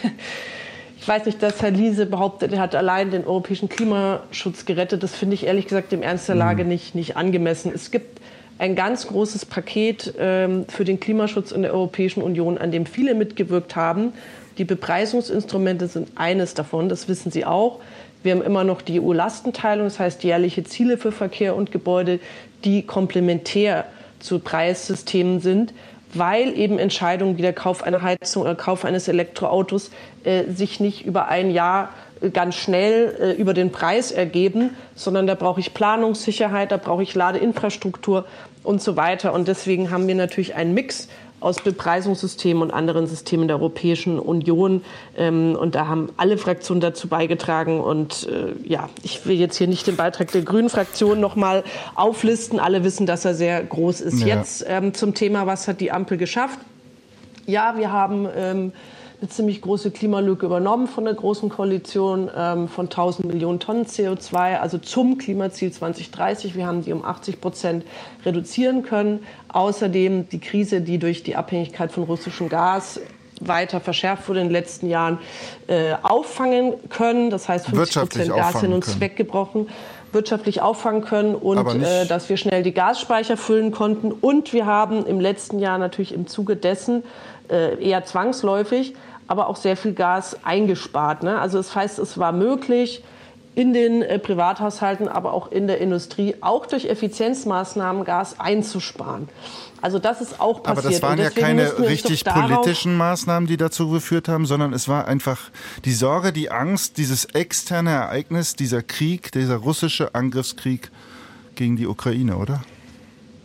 ich weiß nicht, dass Herr Liese behauptet, er hat allein den europäischen Klimaschutz gerettet. Das finde ich ehrlich gesagt dem Ernst der Lage mhm. nicht, nicht angemessen. Es gibt ein ganz großes Paket ähm, für den Klimaschutz in der Europäischen Union, an dem viele mitgewirkt haben. Die Bepreisungsinstrumente sind eines davon, das wissen Sie auch. Wir haben immer noch die EU-Lastenteilung, das heißt jährliche Ziele für Verkehr und Gebäude, die komplementär zu Preissystemen sind, weil eben Entscheidungen wie der Kauf einer Heizung oder Kauf eines Elektroautos äh, sich nicht über ein Jahr ganz schnell äh, über den Preis ergeben, sondern da brauche ich Planungssicherheit, da brauche ich Ladeinfrastruktur und so weiter. Und deswegen haben wir natürlich einen Mix aus Bepreisungssystemen und anderen Systemen der Europäischen Union. Ähm, und da haben alle Fraktionen dazu beigetragen. Und äh, ja, ich will jetzt hier nicht den Beitrag der Grünen Fraktion noch mal auflisten. Alle wissen, dass er sehr groß ist. Ja. Jetzt ähm, zum Thema, was hat die Ampel geschafft? Ja, wir haben ähm, eine ziemlich große Klimalücke übernommen von der Großen Koalition ähm, von 1000 Millionen Tonnen CO2, also zum Klimaziel 2030. Wir haben die um 80 Prozent reduzieren können. Außerdem die Krise, die durch die Abhängigkeit von russischem Gas weiter verschärft wurde in den letzten Jahren, äh, auffangen können. Das heißt, 50 Prozent Gas sind uns können. weggebrochen wirtschaftlich auffangen können und äh, dass wir schnell die Gasspeicher füllen konnten. Und wir haben im letzten Jahr natürlich im Zuge dessen äh, eher zwangsläufig, aber auch sehr viel Gas eingespart. Ne? Also das heißt, es war möglich, in den äh, Privathaushalten, aber auch in der Industrie, auch durch Effizienzmaßnahmen Gas einzusparen. Also das ist auch passiert. Aber das waren ja keine richtig politischen Maßnahmen, die dazu geführt haben, sondern es war einfach die Sorge, die Angst, dieses externe Ereignis, dieser Krieg, dieser russische Angriffskrieg gegen die Ukraine, oder?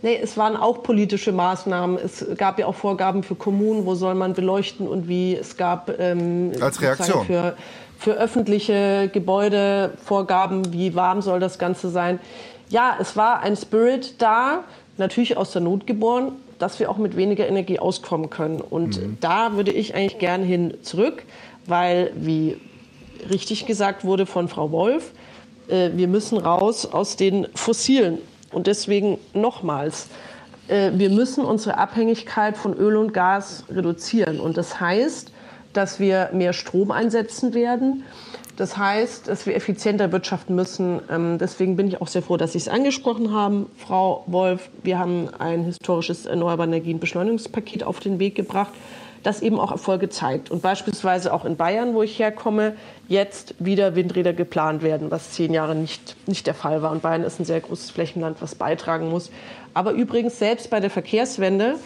Nee, es waren auch politische Maßnahmen. Es gab ja auch Vorgaben für Kommunen, wo soll man beleuchten und wie. Es gab ähm, als Reaktion für, für öffentliche Gebäude Vorgaben, wie warm soll das Ganze sein. Ja, es war ein Spirit da, natürlich aus der Not geboren, dass wir auch mit weniger Energie auskommen können. Und mhm. da würde ich eigentlich gern hin zurück, weil, wie richtig gesagt wurde von Frau Wolf, äh, wir müssen raus aus den fossilen und deswegen nochmals, äh, wir müssen unsere Abhängigkeit von Öl und Gas reduzieren. Und das heißt, dass wir mehr Strom einsetzen werden. Das heißt, dass wir effizienter wirtschaften müssen. Ähm, deswegen bin ich auch sehr froh, dass Sie es angesprochen haben, Frau Wolf. Wir haben ein historisches Erneuerbare Energien Beschleunigungspaket auf den Weg gebracht das eben auch Erfolge zeigt. Und beispielsweise auch in Bayern, wo ich herkomme, jetzt wieder Windräder geplant werden, was zehn Jahre nicht, nicht der Fall war. Und Bayern ist ein sehr großes Flächenland, was beitragen muss. Aber übrigens selbst bei der Verkehrswende,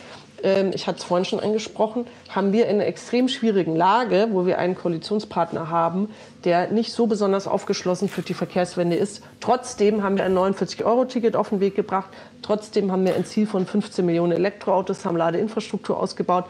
ähm, ich hatte es vorhin schon angesprochen, haben wir in einer extrem schwierigen Lage, wo wir einen Koalitionspartner haben, der nicht so besonders aufgeschlossen für die Verkehrswende ist. Trotzdem haben wir ein 49-Euro-Ticket auf den Weg gebracht. Trotzdem haben wir ein Ziel von 15 Millionen Elektroautos, haben Ladeinfrastruktur ausgebaut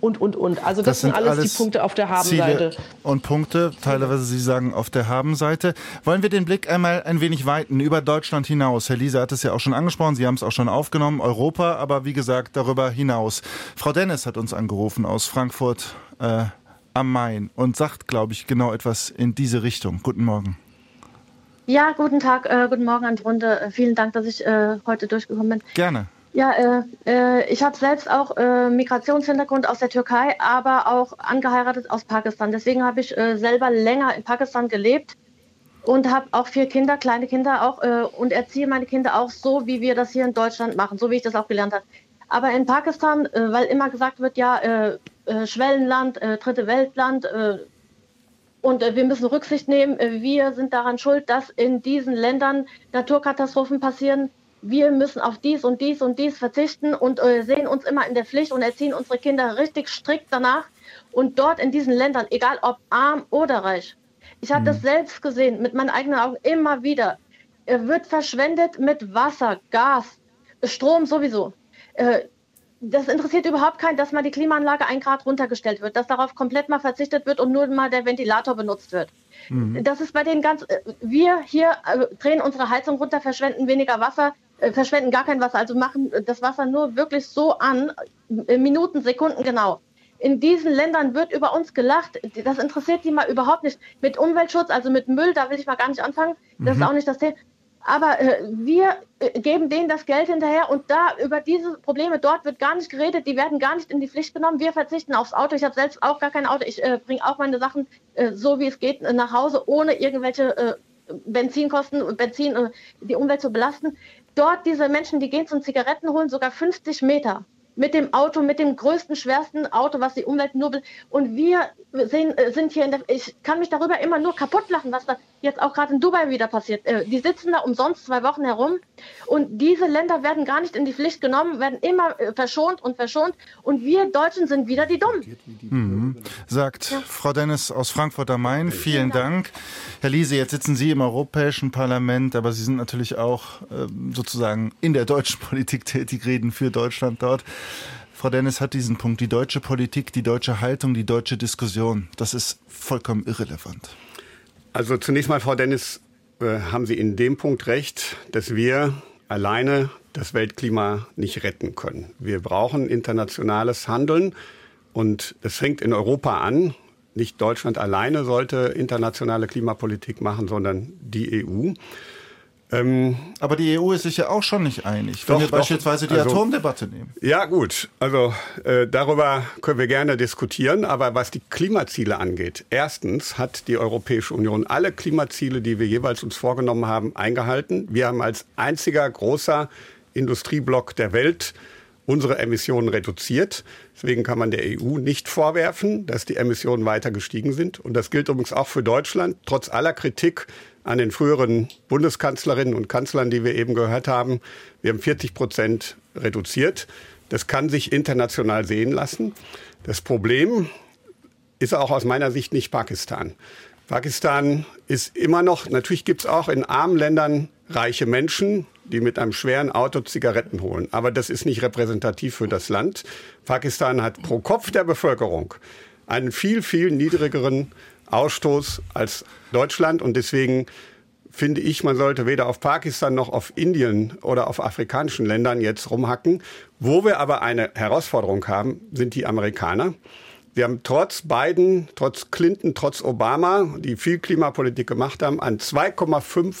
und, und, und. Also das, das sind, alles, alles die Punkte auf der Habenseite. Und Punkte, teilweise Sie sagen auf der Habenseite. Wollen wir den Blick einmal ein wenig weiten über Deutschland hinaus? Herr Lisa hat es ja auch schon angesprochen, Sie haben es auch schon aufgenommen, Europa, aber wie gesagt, darüber hinaus. Frau Dennis hat uns angerufen aus Frankfurt äh, am Main und sagt, glaube ich, genau etwas in diese Richtung. Guten Morgen. Ja, guten Tag, äh, guten Morgen an die Runde. Äh, vielen Dank, dass ich äh, heute durchgekommen bin. Gerne. Ja, äh, äh, ich habe selbst auch äh, Migrationshintergrund aus der Türkei, aber auch angeheiratet aus Pakistan. Deswegen habe ich äh, selber länger in Pakistan gelebt und habe auch vier Kinder, kleine Kinder auch äh, und erziehe meine Kinder auch so, wie wir das hier in Deutschland machen, so wie ich das auch gelernt habe. Aber in Pakistan, weil immer gesagt wird, ja, Schwellenland, dritte Weltland, und wir müssen Rücksicht nehmen. wir sind daran schuld, dass in diesen Ländern Naturkatastrophen passieren wir müssen auf dies und dies und dies verzichten und äh, sehen uns immer in der Pflicht und erziehen unsere Kinder richtig strikt danach. Und dort in diesen Ländern, egal ob arm oder reich, ich habe mhm. das selbst gesehen, mit meinen eigenen Augen immer wieder, äh, wird verschwendet mit Wasser, Gas, Strom sowieso. Äh, das interessiert überhaupt keinen, dass mal die Klimaanlage ein Grad runtergestellt wird, dass darauf komplett mal verzichtet wird und nur mal der Ventilator benutzt wird. Mhm. Das ist bei denen ganz, äh, wir hier äh, drehen unsere Heizung runter, verschwenden weniger Wasser, verschwenden gar kein Wasser, also machen das Wasser nur wirklich so an, äh, Minuten, Sekunden genau. In diesen Ländern wird über uns gelacht. Das interessiert die mal überhaupt nicht. Mit Umweltschutz, also mit Müll, da will ich mal gar nicht anfangen. Das mhm. ist auch nicht das Thema. Aber äh, wir äh, geben denen das Geld hinterher und da über diese Probleme dort wird gar nicht geredet. Die werden gar nicht in die Pflicht genommen. Wir verzichten aufs Auto. Ich habe selbst auch gar kein Auto. Ich äh, bringe auch meine Sachen äh, so wie es geht nach Hause, ohne irgendwelche Benzinkosten, Benzin, die Umwelt zu belasten dort diese Menschen, die gehen zum Zigaretten holen, sogar 50 Meter mit dem Auto, mit dem größten, schwersten Auto, was die Umwelt nur will. Und wir sehen, äh, sind hier in der, ich kann mich darüber immer nur kaputt lachen, was da jetzt auch gerade in Dubai wieder passiert. Äh, die sitzen da umsonst zwei Wochen herum und diese Länder werden gar nicht in die Pflicht genommen, werden immer äh, verschont und verschont und wir Deutschen sind wieder die Dummen. Mhm. Sagt ja. Frau Dennis aus Frankfurt am Main. Vielen Dank. Herr Liese, jetzt sitzen Sie im Europäischen Parlament, aber Sie sind natürlich auch äh, sozusagen in der deutschen Politik tätig, reden für Deutschland dort. Frau Dennis hat diesen Punkt, die deutsche Politik, die deutsche Haltung, die deutsche Diskussion, das ist vollkommen irrelevant. Also zunächst mal, Frau Dennis, äh, haben Sie in dem Punkt recht, dass wir alleine das Weltklima nicht retten können. Wir brauchen internationales Handeln und das fängt in Europa an. Nicht Deutschland alleine sollte internationale Klimapolitik machen, sondern die EU. Ähm, Aber die EU ist sich ja auch schon nicht einig, doch, wenn wir doch, beispielsweise die also, Atomdebatte nehmen. Ja gut, also äh, darüber können wir gerne diskutieren. Aber was die Klimaziele angeht, erstens hat die Europäische Union alle Klimaziele, die wir jeweils uns vorgenommen haben, eingehalten. Wir haben als einziger großer Industrieblock der Welt unsere Emissionen reduziert. Deswegen kann man der EU nicht vorwerfen, dass die Emissionen weiter gestiegen sind. Und das gilt übrigens auch für Deutschland. Trotz aller Kritik an den früheren Bundeskanzlerinnen und Kanzlern, die wir eben gehört haben. Wir haben 40 Prozent reduziert. Das kann sich international sehen lassen. Das Problem ist auch aus meiner Sicht nicht Pakistan. Pakistan ist immer noch, natürlich gibt es auch in armen Ländern reiche Menschen, die mit einem schweren Auto Zigaretten holen. Aber das ist nicht repräsentativ für das Land. Pakistan hat pro Kopf der Bevölkerung einen viel, viel niedrigeren Ausstoß als Deutschland. Und deswegen finde ich, man sollte weder auf Pakistan noch auf Indien oder auf afrikanischen Ländern jetzt rumhacken. Wo wir aber eine Herausforderung haben, sind die Amerikaner. Wir haben trotz Biden, trotz Clinton, trotz Obama, die viel Klimapolitik gemacht haben, einen 2,5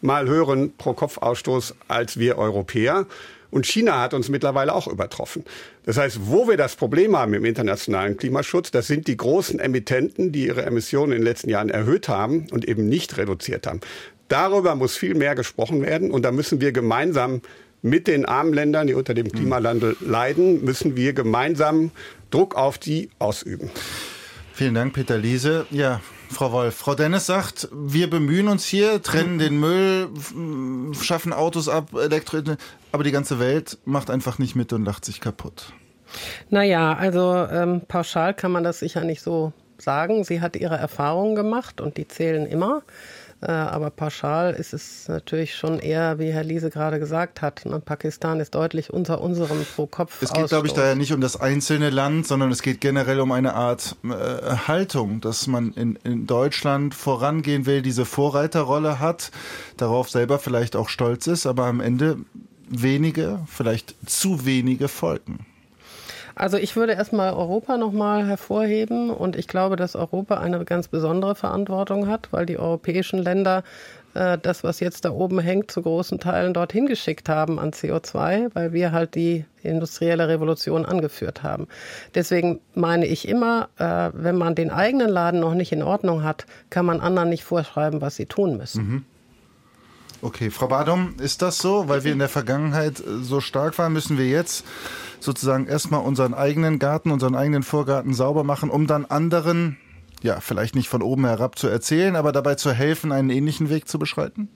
mal höheren Pro-Kopf-Ausstoß als wir Europäer. Und China hat uns mittlerweile auch übertroffen. Das heißt, wo wir das Problem haben im internationalen Klimaschutz, das sind die großen Emittenten, die ihre Emissionen in den letzten Jahren erhöht haben und eben nicht reduziert haben. Darüber muss viel mehr gesprochen werden und da müssen wir gemeinsam mit den armen Ländern, die unter dem hm. Klimawandel leiden, müssen wir gemeinsam Druck auf die ausüben. Vielen Dank, Peter Liese. Ja, Frau Wolf. Frau Dennis sagt, wir bemühen uns hier, trennen den Müll, schaffen Autos ab, Elektro, aber die ganze Welt macht einfach nicht mit und lacht sich kaputt. Naja, also ähm, pauschal kann man das sicher nicht so sagen. Sie hat ihre Erfahrungen gemacht und die zählen immer. Äh, aber pauschal ist es natürlich schon eher, wie Herr Liese gerade gesagt hat. Ne? Pakistan ist deutlich unter unserem Pro-Kopf. Es geht, glaube ich, daher nicht um das einzelne Land, sondern es geht generell um eine Art äh, Haltung, dass man in, in Deutschland vorangehen will, diese Vorreiterrolle hat, darauf selber vielleicht auch stolz ist, aber am Ende wenige, vielleicht zu wenige folgen. Also ich würde erstmal Europa nochmal hervorheben und ich glaube, dass Europa eine ganz besondere Verantwortung hat, weil die europäischen Länder äh, das, was jetzt da oben hängt, zu großen Teilen dorthin geschickt haben an CO2, weil wir halt die industrielle Revolution angeführt haben. Deswegen meine ich immer, äh, wenn man den eigenen Laden noch nicht in Ordnung hat, kann man anderen nicht vorschreiben, was sie tun müssen. Mhm. Okay, Frau Badum, ist das so? Weil wir in der Vergangenheit äh, so stark waren, müssen wir jetzt sozusagen erstmal unseren eigenen Garten, unseren eigenen Vorgarten sauber machen, um dann anderen, ja, vielleicht nicht von oben herab zu erzählen, aber dabei zu helfen, einen ähnlichen Weg zu beschreiten?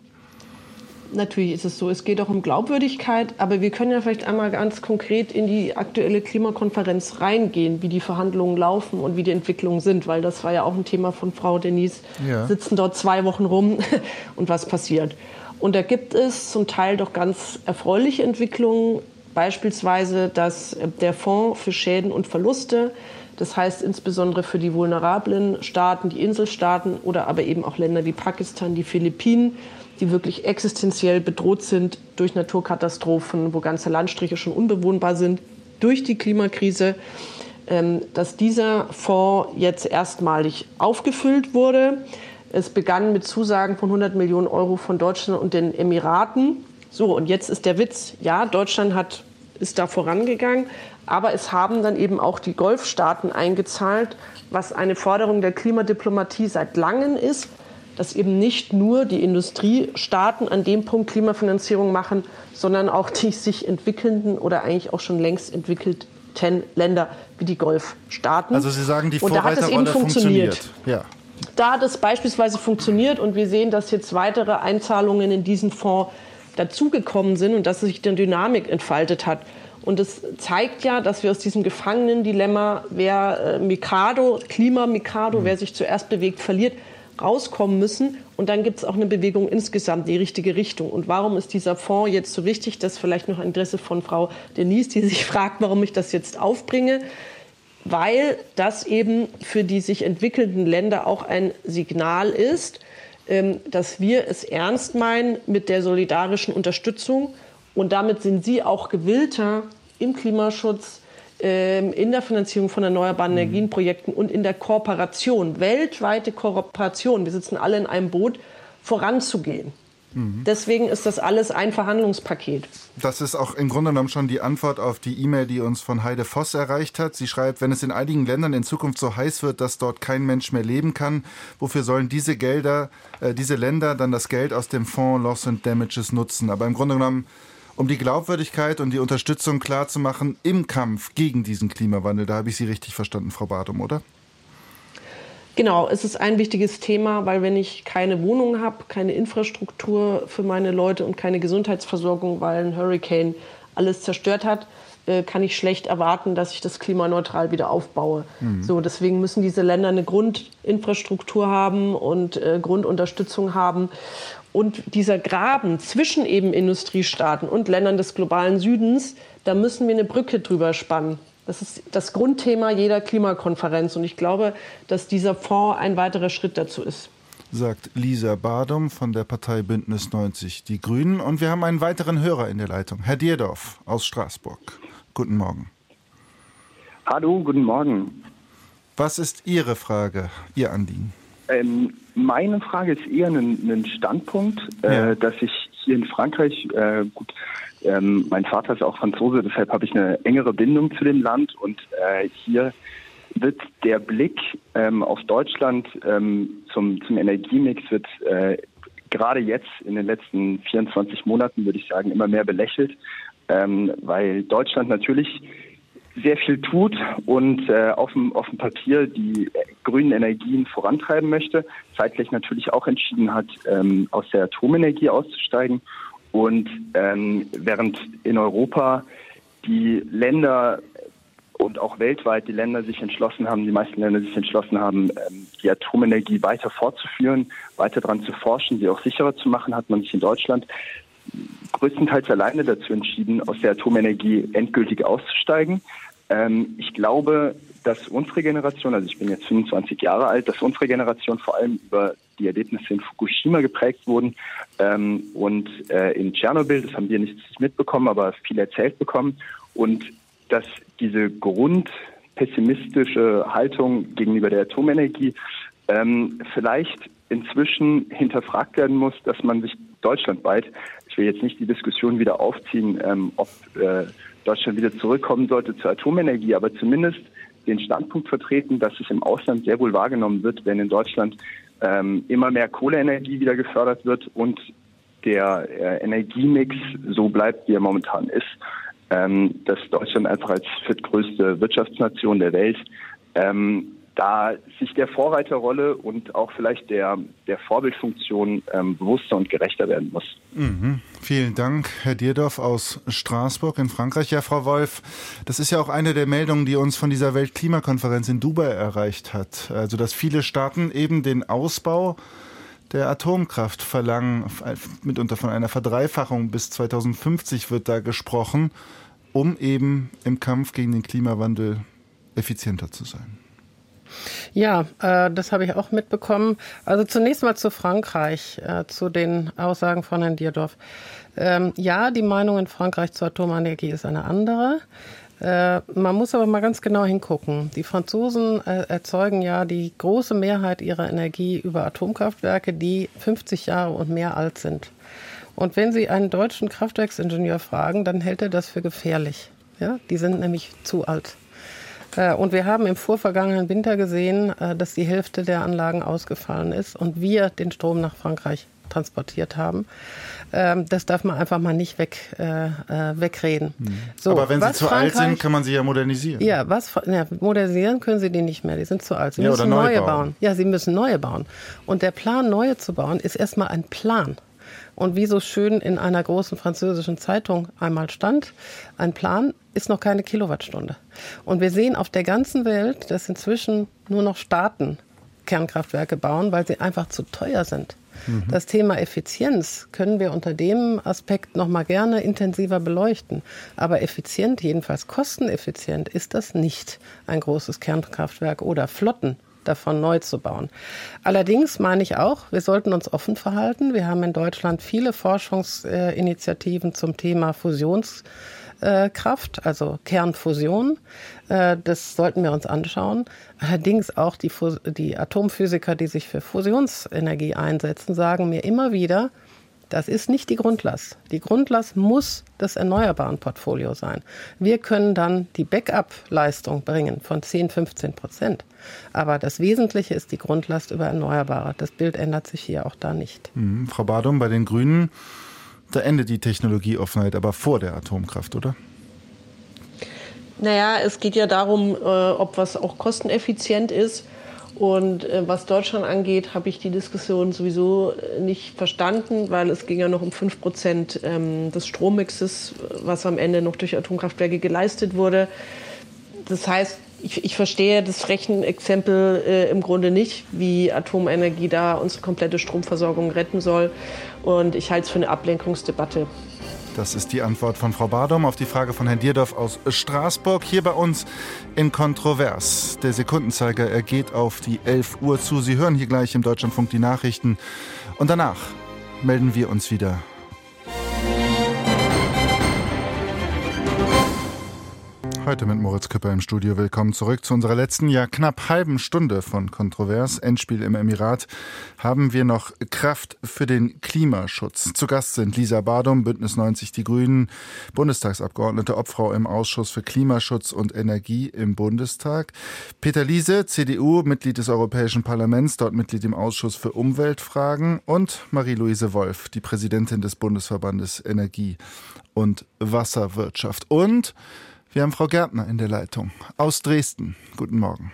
Natürlich ist es so. Es geht auch um Glaubwürdigkeit, aber wir können ja vielleicht einmal ganz konkret in die aktuelle Klimakonferenz reingehen, wie die Verhandlungen laufen und wie die Entwicklungen sind, weil das war ja auch ein Thema von Frau Denise. Ja. Sitzen dort zwei Wochen rum und was passiert? Und da gibt es zum Teil doch ganz erfreuliche Entwicklungen, beispielsweise, dass der Fonds für Schäden und Verluste, das heißt insbesondere für die vulnerablen Staaten, die Inselstaaten oder aber eben auch Länder wie Pakistan, die Philippinen, die wirklich existenziell bedroht sind durch Naturkatastrophen, wo ganze Landstriche schon unbewohnbar sind, durch die Klimakrise, ähm, dass dieser Fonds jetzt erstmalig aufgefüllt wurde. Es begann mit Zusagen von 100 Millionen Euro von Deutschland und den Emiraten. So, und jetzt ist der Witz, ja, Deutschland hat, ist da vorangegangen, aber es haben dann eben auch die Golfstaaten eingezahlt, was eine Forderung der Klimadiplomatie seit langem ist. dass eben nicht nur die Industriestaaten an dem Punkt Klimafinanzierung machen, sondern auch die sich entwickelnden oder eigentlich auch schon längst entwickelten Länder wie die Golfstaaten. Also Sie sagen, die Vorreiterrolle funktioniert. Ja. Da es beispielsweise funktioniert und wir sehen, dass jetzt weitere Einzahlungen in diesen Fonds dazugekommen sind und dass sich eine Dynamik entfaltet hat. Und es zeigt ja, dass wir aus diesem Gefangenen-Dilemma, wer äh, Mikado, Klima-Mikado, wer sich zuerst bewegt, verliert, rauskommen müssen. Und dann gibt es auch eine Bewegung insgesamt in die richtige Richtung. Und warum ist dieser Fonds jetzt so wichtig? Das ist vielleicht noch Interesse von Frau Denise, die sich fragt, warum ich das jetzt aufbringe. Weil das eben für die sich entwickelnden Länder auch ein Signal ist, ähm, dass wir es ernst meinen mit der solidarischen Unterstützung. Und damit sind Sie auch gewillter, im Klimaschutz, ähm, in der Finanzierung von erneuerbaren mhm. Energienprojekten und in der Kooperation, weltweite Kooperation, wir sitzen alle in einem Boot, voranzugehen. Deswegen ist das alles ein Verhandlungspaket. Das ist auch im Grunde genommen schon die Antwort auf die E-Mail, die uns von Heide Voss erreicht hat. Sie schreibt, wenn es in einigen Ländern in Zukunft so heiß wird, dass dort kein Mensch mehr leben kann, wofür sollen diese Gelder, äh, diese Länder dann das Geld aus dem Fonds Loss and Damages nutzen? Aber im Grunde genommen um die Glaubwürdigkeit und die Unterstützung klarzumachen im Kampf gegen diesen Klimawandel. Da habe ich Sie richtig verstanden, Frau Badum, oder? Genau, es ist ein wichtiges Thema, weil wenn ich keine Wohnung habe, keine Infrastruktur für meine Leute und keine Gesundheitsversorgung, weil ein Hurricane alles zerstört hat, äh, kann ich schlecht erwarten, dass ich das klimaneutral wieder aufbaue. Mhm. So, deswegen müssen diese Länder eine Grundinfrastruktur haben und äh, Grundunterstützung haben. Und dieser Graben zwischen eben Industriestaaten und Ländern des globalen Südens, da müssen wir eine Brücke drüber spannen. Das ist das Grundthema jeder Klimakonferenz. Und ich glaube, dass dieser Fonds ein weiterer Schritt dazu ist. Sagt Lisa Badum von der Partei Bündnis 90 Die Grünen. Und wir haben einen weiteren Hörer in der Leitung, Herr Dierdorf aus Straßburg. Guten Morgen. Hallo, guten Morgen. Was ist Ihre Frage, Ihr Anliegen? Ähm, meine Frage ist eher ein, ein Standpunkt, äh, ja. äh, dass ich hier in Frankreich, äh, gut, ähm, mein Vater ist auch Franzose, deshalb habe ich eine engere Bindung zu dem Land und äh, hier wird der Blick ähm, auf Deutschland ähm, zum, zum Energiemix wird äh, gerade jetzt in den letzten 24 Monaten, würde ich sagen, immer mehr belächelt, ähm, weil Deutschland natürlich sehr viel tut und äh, auf, dem, auf dem Papier die grünen Energien vorantreiben möchte, zeitgleich natürlich auch entschieden hat, ähm, aus der Atomenergie auszusteigen und ähm, während in Europa die Länder und auch weltweit die Länder sich entschlossen haben, die meisten Länder sich entschlossen haben, ähm, die Atomenergie weiter fortzuführen, weiter daran zu forschen, sie auch sicherer zu machen, hat man sich in Deutschland größtenteils alleine dazu entschieden, aus der Atomenergie endgültig auszusteigen. Ähm, ich glaube, dass unsere Generation, also ich bin jetzt 25 Jahre alt, dass unsere Generation vor allem über die Erlebnisse in Fukushima geprägt wurden. Ähm, und äh, in Tschernobyl, das haben wir nicht mitbekommen, aber viel erzählt bekommen. Und dass diese grundpessimistische Haltung gegenüber der Atomenergie ähm, vielleicht inzwischen hinterfragt werden muss, dass man sich deutschlandweit, ich will jetzt nicht die Diskussion wieder aufziehen, ähm, ob äh, Deutschland wieder zurückkommen sollte zur Atomenergie, aber zumindest den Standpunkt vertreten, dass es im Ausland sehr wohl wahrgenommen wird, wenn in Deutschland ähm, immer mehr Kohleenergie wieder gefördert wird und der äh, Energiemix so bleibt, wie er momentan ist, ähm, dass Deutschland einfach als viertgrößte Wirtschaftsnation der Welt ähm, da sich der Vorreiterrolle und auch vielleicht der, der Vorbildfunktion ähm, bewusster und gerechter werden muss. Mhm. Vielen Dank, Herr Dierdorf aus Straßburg in Frankreich. Ja, Frau Wolf, das ist ja auch eine der Meldungen, die uns von dieser Weltklimakonferenz in Dubai erreicht hat. Also, dass viele Staaten eben den Ausbau der Atomkraft verlangen, mitunter von einer Verdreifachung bis 2050 wird da gesprochen, um eben im Kampf gegen den Klimawandel effizienter zu sein. Ja, äh, das habe ich auch mitbekommen. Also zunächst mal zu Frankreich, äh, zu den Aussagen von Herrn Dierdorf. Ähm, ja, die Meinung in Frankreich zur Atomenergie ist eine andere. Äh, man muss aber mal ganz genau hingucken. Die Franzosen äh, erzeugen ja die große Mehrheit ihrer Energie über Atomkraftwerke, die 50 Jahre und mehr alt sind. Und wenn Sie einen deutschen Kraftwerksingenieur fragen, dann hält er das für gefährlich. Ja, die sind nämlich zu alt. Äh, und wir haben im vorvergangenen Winter gesehen, äh, dass die Hälfte der Anlagen ausgefallen ist und wir den Strom nach Frankreich transportiert haben. Ähm, das darf man einfach mal nicht weg, äh, wegreden. Mhm. So, Aber wenn sie zu alt sind, kann man sie ja modernisieren. Ja, was, ja, modernisieren können sie die nicht mehr. Die sind zu alt. Sie ja, müssen neue bauen. bauen. Ja, sie müssen neue bauen. Und der Plan, neue zu bauen, ist erstmal ein Plan. Und wie so schön in einer großen französischen Zeitung einmal stand, ein Plan ist noch keine Kilowattstunde. Und wir sehen auf der ganzen Welt, dass inzwischen nur noch Staaten Kernkraftwerke bauen, weil sie einfach zu teuer sind. Mhm. Das Thema Effizienz können wir unter dem Aspekt noch mal gerne intensiver beleuchten. Aber effizient, jedenfalls kosteneffizient, ist das nicht ein großes Kernkraftwerk oder Flotten davon neu zu bauen. Allerdings meine ich auch, wir sollten uns offen verhalten. Wir haben in Deutschland viele Forschungsinitiativen zum Thema Fusionskraft, also Kernfusion. Äh, das sollten wir uns anschauen. Allerdings auch die, die Atomphysiker, die sich für Fusionsenergie einsetzen, sagen mir immer wieder, das ist nicht die Grundlast. Die Grundlast muss das erneuerbaren Portfolio sein. Wir können dann die Backup-Leistung bringen von 10, 15 Prozent. Aber das Wesentliche ist die Grundlast über Erneuerbare. Das Bild ändert sich hier auch da nicht. Mhm. Frau Badum, bei den Grünen, da endet die Technologieoffenheit aber vor der Atomkraft, oder? Naja, es geht ja darum, äh, ob was auch kosteneffizient ist. Und äh, was Deutschland angeht, habe ich die Diskussion sowieso äh, nicht verstanden, weil es ging ja noch um 5 Prozent ähm, des Strommixes, was am Ende noch durch Atomkraftwerke geleistet wurde. Das heißt, ich, ich verstehe das Rechenexempel äh, im Grunde nicht, wie Atomenergie da unsere komplette Stromversorgung retten soll. Und ich halte es für eine Ablenkungsdebatte. Das ist die Antwort von Frau Badom auf die Frage von Herrn Dierdorf aus Straßburg. Hier bei uns in Kontrovers. Der Sekundenzeiger, er geht auf die 11 Uhr zu. Sie hören hier gleich im Deutschlandfunk die Nachrichten. Und danach melden wir uns wieder Heute mit Moritz Küpper im Studio. Willkommen zurück zu unserer letzten, ja knapp halben Stunde von Kontrovers. Endspiel im Emirat. Haben wir noch Kraft für den Klimaschutz. Zu Gast sind Lisa Badum, Bündnis 90 Die Grünen, Bundestagsabgeordnete, Obfrau im Ausschuss für Klimaschutz und Energie im Bundestag. Peter Liese, CDU, Mitglied des Europäischen Parlaments, dort Mitglied im Ausschuss für Umweltfragen und Marie-Louise Wolf, die Präsidentin des Bundesverbandes Energie und Wasserwirtschaft. Und wir haben Frau Gärtner in der Leitung aus Dresden. Guten Morgen.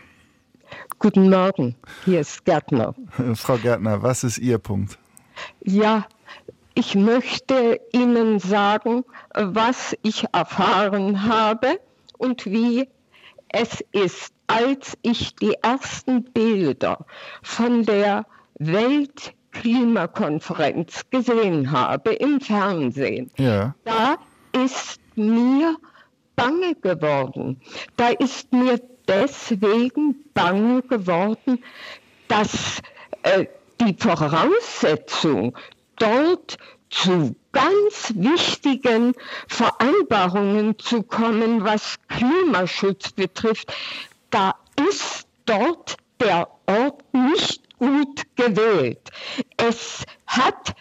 Guten Morgen, hier ist Gärtner. Frau Gärtner, was ist Ihr Punkt? Ja, ich möchte Ihnen sagen, was ich erfahren habe und wie es ist, als ich die ersten Bilder von der Weltklimakonferenz gesehen habe im Fernsehen. Ja. Da ist mir bange geworden. Da ist mir deswegen bange geworden, dass äh, die Voraussetzung dort zu ganz wichtigen Vereinbarungen zu kommen, was Klimaschutz betrifft, da ist dort der Ort nicht gut gewählt. Es hat,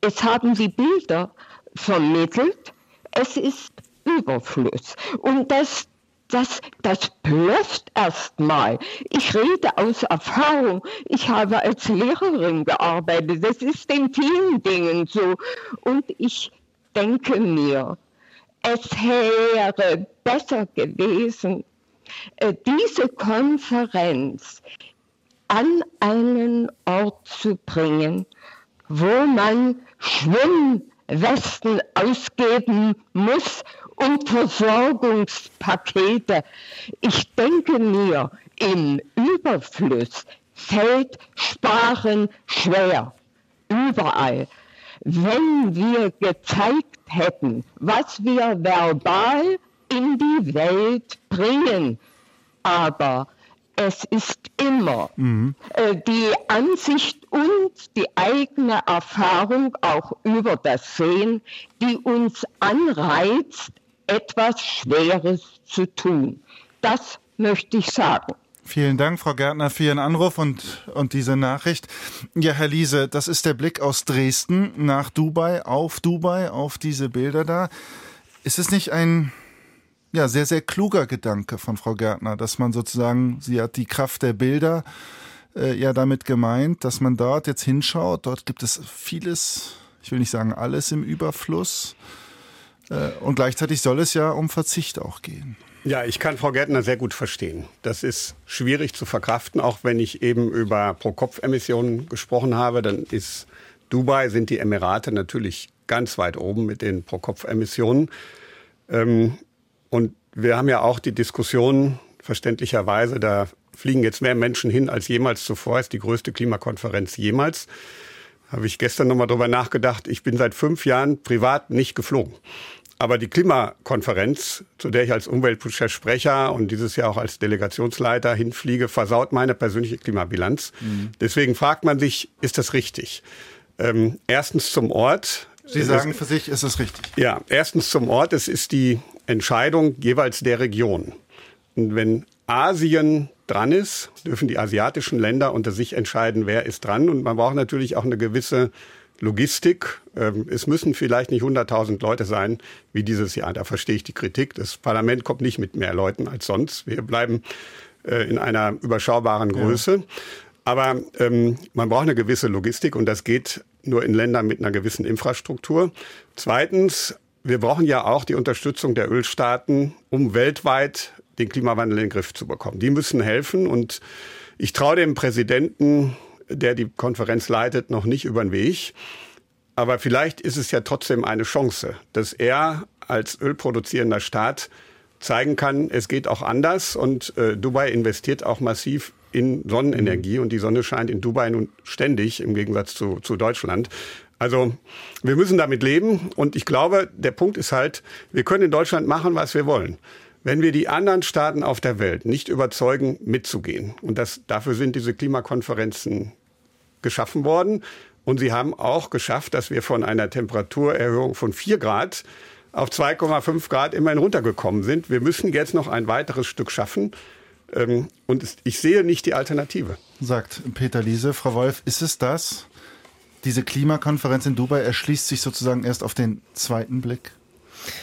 es haben die Bilder vermittelt, es ist Überfluss. Und das, das, das blöft erstmal. Ich rede aus Erfahrung. Ich habe als Lehrerin gearbeitet. Das ist in vielen Dingen so. Und ich denke mir, es wäre besser gewesen, äh, diese Konferenz an einen Ort zu bringen, wo man Schwimmwesten ausgeben muss und Versorgungspakete. Ich denke mir, im Überfluss fällt Sparen schwer. Überall. Wenn wir gezeigt hätten, was wir verbal in die Welt bringen, aber es ist immer mhm. äh, die Ansicht und die eigene Erfahrung auch über das Sehen, die uns anreizt, etwas Schweres zu tun. Das möchte ich sagen. Vielen Dank, Frau Gärtner, für Ihren Anruf und, und diese Nachricht. Ja, Herr Liese, das ist der Blick aus Dresden nach Dubai, auf Dubai, auf diese Bilder da. Ist es nicht ein, ja, sehr, sehr kluger Gedanke von Frau Gärtner, dass man sozusagen, sie hat die Kraft der Bilder äh, ja damit gemeint, dass man dort jetzt hinschaut. Dort gibt es vieles, ich will nicht sagen alles im Überfluss. Äh, und gleichzeitig soll es ja um Verzicht auch gehen. Ja, ich kann Frau Gärtner sehr gut verstehen. Das ist schwierig zu verkraften, auch wenn ich eben über Pro-Kopf-Emissionen gesprochen habe. Dann ist Dubai, sind die Emirate natürlich ganz weit oben mit den Pro-Kopf-Emissionen. Ähm, und wir haben ja auch die Diskussion, verständlicherweise, da fliegen jetzt mehr Menschen hin als jemals zuvor, ist die größte Klimakonferenz jemals. Habe ich gestern nochmal drüber nachgedacht. Ich bin seit fünf Jahren privat nicht geflogen. Aber die Klimakonferenz, zu der ich als umweltpolitischer Sprecher und dieses Jahr auch als Delegationsleiter hinfliege, versaut meine persönliche Klimabilanz. Mhm. Deswegen fragt man sich, ist das richtig? Ähm, erstens zum Ort. Sie sagen für sich, ist es richtig? Ja, erstens zum Ort. Es ist die Entscheidung jeweils der Region. Und wenn Asien dran ist, dürfen die asiatischen Länder unter sich entscheiden, wer ist dran. Und man braucht natürlich auch eine gewisse Logistik. Ähm, es müssen vielleicht nicht 100.000 Leute sein wie dieses Jahr. Da verstehe ich die Kritik. Das Parlament kommt nicht mit mehr Leuten als sonst. Wir bleiben äh, in einer überschaubaren Größe. Ja. Aber ähm, man braucht eine gewisse Logistik und das geht nur in Ländern mit einer gewissen Infrastruktur. Zweitens, wir brauchen ja auch die Unterstützung der Ölstaaten, um weltweit den Klimawandel in den Griff zu bekommen. Die müssen helfen und ich traue dem Präsidenten der die Konferenz leitet, noch nicht über den Weg. Aber vielleicht ist es ja trotzdem eine Chance, dass er als ölproduzierender Staat zeigen kann, es geht auch anders. Und äh, Dubai investiert auch massiv in Sonnenenergie und die Sonne scheint in Dubai nun ständig im Gegensatz zu, zu Deutschland. Also wir müssen damit leben und ich glaube, der Punkt ist halt, wir können in Deutschland machen, was wir wollen. Wenn wir die anderen Staaten auf der Welt nicht überzeugen, mitzugehen, und das, dafür sind diese Klimakonferenzen geschaffen worden, und sie haben auch geschafft, dass wir von einer Temperaturerhöhung von 4 Grad auf 2,5 Grad immerhin runtergekommen sind. Wir müssen jetzt noch ein weiteres Stück schaffen. Ähm, und ich sehe nicht die Alternative. Sagt Peter Liese. Frau Wolf, ist es das? Diese Klimakonferenz in Dubai erschließt sich sozusagen erst auf den zweiten Blick?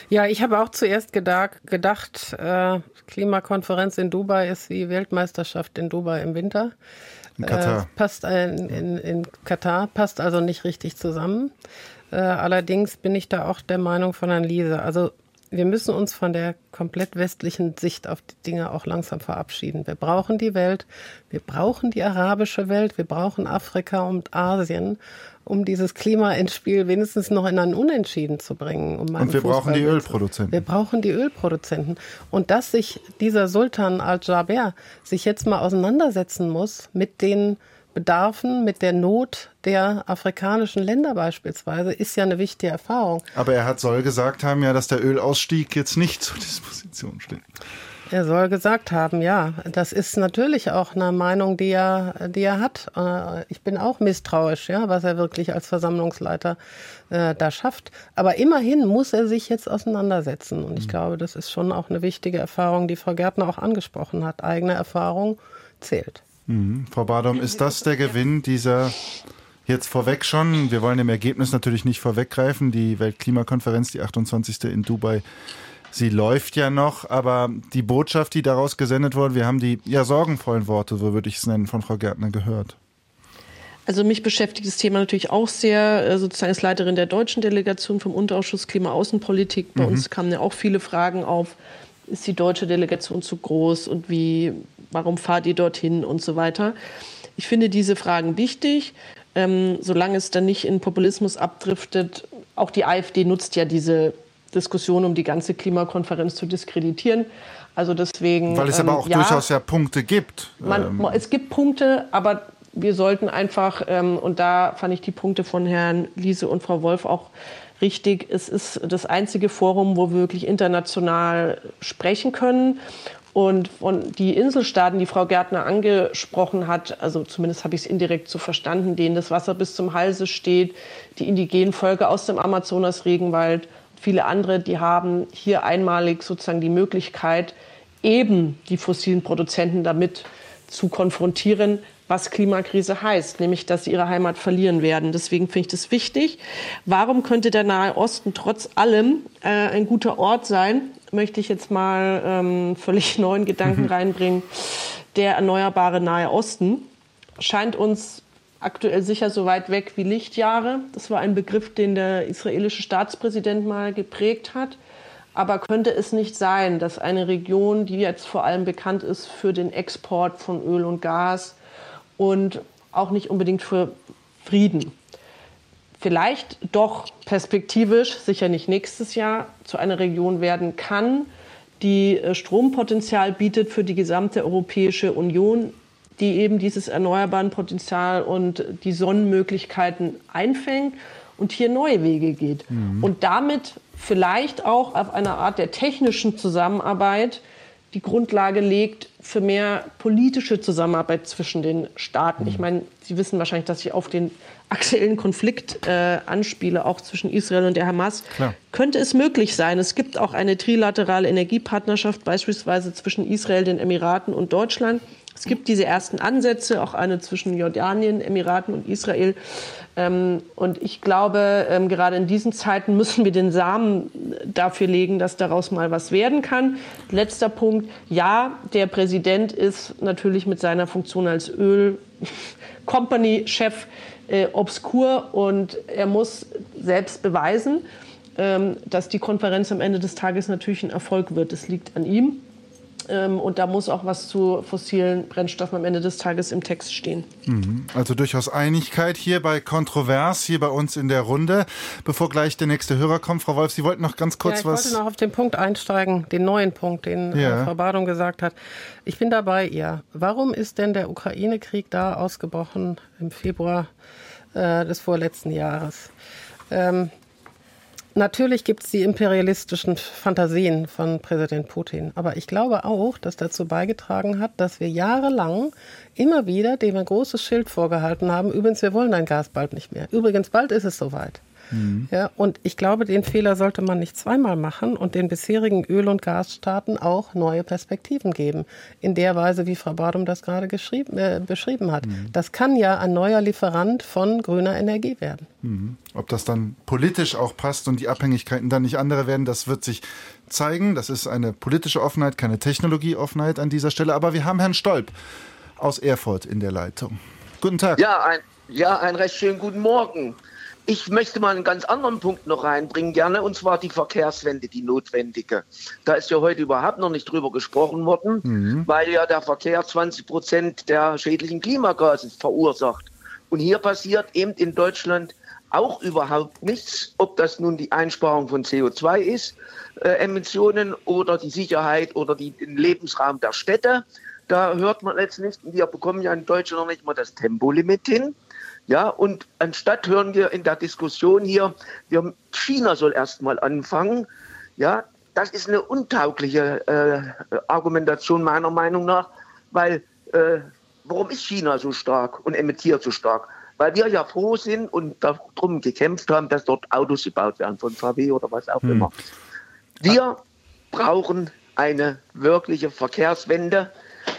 Ja, ich habe auch zuerst gedacht, gedacht äh, Klimakonferenz in Dubai ist wie Weltmeisterschaft in Dubai im Winter. In Katar. Äh, passt in, in, in, Katar, passt also nicht richtig zusammen. Äh, allerdings bin ich da auch der Meinung von Herrn Liese. Also wir müssen uns von der komplett westlichen Sicht auf die Dinge auch langsam verabschieden. Wir brauchen die Welt, wir brauchen die arabische Welt, wir brauchen Afrika und Asien um dieses Klima ins Spiel wenigstens noch in einen Unentschieden zu bringen. Um und wir brauchen die Ölproduzenten. Wir brauchen die Ölproduzenten. Und dass sich dieser Sultan al-Jaber sich jetzt mal auseinandersetzen muss mit den Bedarfen, mit der Not der afrikanischen Länder beispielsweise, ist ja eine wichtige Erfahrung. Aber er hat soll gesagt haben ja, dass der Ölausstieg jetzt nicht zur Disposition steht. Er soll gesagt haben, ja. Das ist natürlich auch eine Meinung, die er, die er hat. Äh, ich bin auch misstrauisch, ja, was er wirklich als Versammlungsleiter äh, da schafft. Aber immerhin muss er sich jetzt auseinandersetzen. Und ich mhm. glaube, das ist schon auch eine wichtige Erfahrung, die Frau Gärtner auch angesprochen hat. Eigene Erfahrung zählt. Mhm. Frau Badom, ist das der Gewinn dieser Jetzt vorweg schon, wir wollen dem Ergebnis natürlich nicht vorweggreifen. Die Weltklimakonferenz, die 28. in Dubai, Sie läuft ja noch, aber die Botschaft, die daraus gesendet wurde, wir haben die ja sorgenvollen Worte, so würde ich es nennen, von Frau Gärtner gehört. Also mich beschäftigt das Thema natürlich auch sehr, äh, sozusagen als Leiterin der deutschen Delegation vom Unterausschuss Klima-Außenpolitik. Bei mhm. uns kamen ja auch viele Fragen auf, ist die deutsche Delegation zu groß und wie, warum fahrt ihr dorthin und so weiter. Ich finde diese Fragen wichtig, ähm, solange es dann nicht in Populismus abdriftet. Auch die AfD nutzt ja diese Diskussion um die ganze Klimakonferenz zu diskreditieren. Also deswegen. Weil es ähm, aber auch ja, durchaus ja Punkte gibt. Man, ähm. Es gibt Punkte, aber wir sollten einfach, ähm, und da fand ich die Punkte von Herrn Liese und Frau Wolf auch richtig, es ist das einzige Forum, wo wir wirklich international sprechen können. Und von die Inselstaaten, die Frau Gärtner angesprochen hat, also zumindest habe ich es indirekt so verstanden, denen das Wasser bis zum Halse steht, die indigenen Völker aus dem Amazonas-Regenwald viele andere, die haben hier einmalig sozusagen die Möglichkeit, eben die fossilen Produzenten damit zu konfrontieren, was Klimakrise heißt, nämlich dass sie ihre Heimat verlieren werden. Deswegen finde ich das wichtig. Warum könnte der Nahe Osten trotz allem äh, ein guter Ort sein? möchte ich jetzt mal ähm, völlig neuen Gedanken reinbringen. Der erneuerbare Nahe Osten scheint uns aktuell sicher so weit weg wie Lichtjahre. Das war ein Begriff, den der israelische Staatspräsident mal geprägt hat. Aber könnte es nicht sein, dass eine Region, die jetzt vor allem bekannt ist für den Export von Öl und Gas und auch nicht unbedingt für Frieden, vielleicht doch perspektivisch, sicher nicht nächstes Jahr, zu einer Region werden kann, die äh, Strompotenzial bietet für die gesamte Europäische Union, die eben dieses erneuerbaren Potenzial und die Sonnenmöglichkeiten einfängt und hier neue Wege geht. Mhm. Und damit vielleicht auch auf einer Art der technischen Zusammenarbeit die Grundlage legt für mehr politische Zusammenarbeit zwischen den Staaten. Ich mhm. meine, Sie wissen wahrscheinlich, dass ich auf den aktuellen Konflikt äh, anspiele, auch zwischen Israel und der Hamas. Klar. Könnte es möglich sein? Es gibt auch eine trilaterale Energiepartnerschaft, beispielsweise zwischen Israel, den Emiraten und Deutschland. Es gibt diese ersten Ansätze, auch eine zwischen Jordanien, Emiraten und Israel. Ähm, und ich glaube, ähm, gerade in diesen Zeiten müssen wir den Samen dafür legen, dass daraus mal was werden kann. Letzter Punkt. Ja, der Präsident ist natürlich mit seiner Funktion als Öl-Company-Chef äh, obskur und er muss selbst beweisen, ähm, dass die Konferenz am Ende des Tages natürlich ein Erfolg wird. Es liegt an ihm. Ähm, und da muss auch was zu fossilen Brennstoffen am Ende des Tages im Text stehen. Mhm. Also durchaus Einigkeit hier bei Kontrovers, hier bei uns in der Runde. Bevor gleich der nächste Hörer kommt, Frau Wolf, Sie wollten noch ganz kurz ja, ich was. Ich wollte noch auf den Punkt einsteigen, den neuen Punkt, den äh, ja. Frau Badung gesagt hat. Ich bin dabei ihr. Warum ist denn der Ukraine-Krieg da ausgebrochen im Februar äh, des vorletzten Jahres? Ähm, Natürlich gibt es die imperialistischen Fantasien von Präsident Putin. Aber ich glaube auch, dass dazu beigetragen hat, dass wir jahrelang immer wieder dem ein großes Schild vorgehalten haben. Übrigens, wir wollen dein Gas bald nicht mehr. Übrigens, bald ist es soweit. Mhm. Ja, und ich glaube, den Fehler sollte man nicht zweimal machen und den bisherigen Öl- und Gasstaaten auch neue Perspektiven geben. In der Weise, wie Frau Badum das gerade äh, beschrieben hat. Mhm. Das kann ja ein neuer Lieferant von grüner Energie werden. Mhm. Ob das dann politisch auch passt und die Abhängigkeiten dann nicht andere werden, das wird sich zeigen. Das ist eine politische Offenheit, keine Technologieoffenheit an dieser Stelle. Aber wir haben Herrn Stolp aus Erfurt in der Leitung. Guten Tag. Ja, ein, ja, einen recht schönen guten Morgen. Ich möchte mal einen ganz anderen Punkt noch reinbringen, gerne, und zwar die Verkehrswende, die notwendige. Da ist ja heute überhaupt noch nicht drüber gesprochen worden, mhm. weil ja der Verkehr 20 Prozent der schädlichen Klimagase verursacht. Und hier passiert eben in Deutschland auch überhaupt nichts, ob das nun die Einsparung von CO2 ist, äh, Emissionen oder die Sicherheit oder die, den Lebensraum der Städte. Da hört man letztlich, wir bekommen ja in Deutschland noch nicht mal das Tempolimit hin. Ja, und anstatt hören wir in der Diskussion hier, wir, China soll erstmal anfangen. Ja, das ist eine untaugliche äh, Argumentation meiner Meinung nach, weil äh, warum ist China so stark und emittiert so stark? Weil wir ja froh sind und darum gekämpft haben, dass dort Autos gebaut werden von VW oder was auch hm. immer. Wir brauchen eine wirkliche Verkehrswende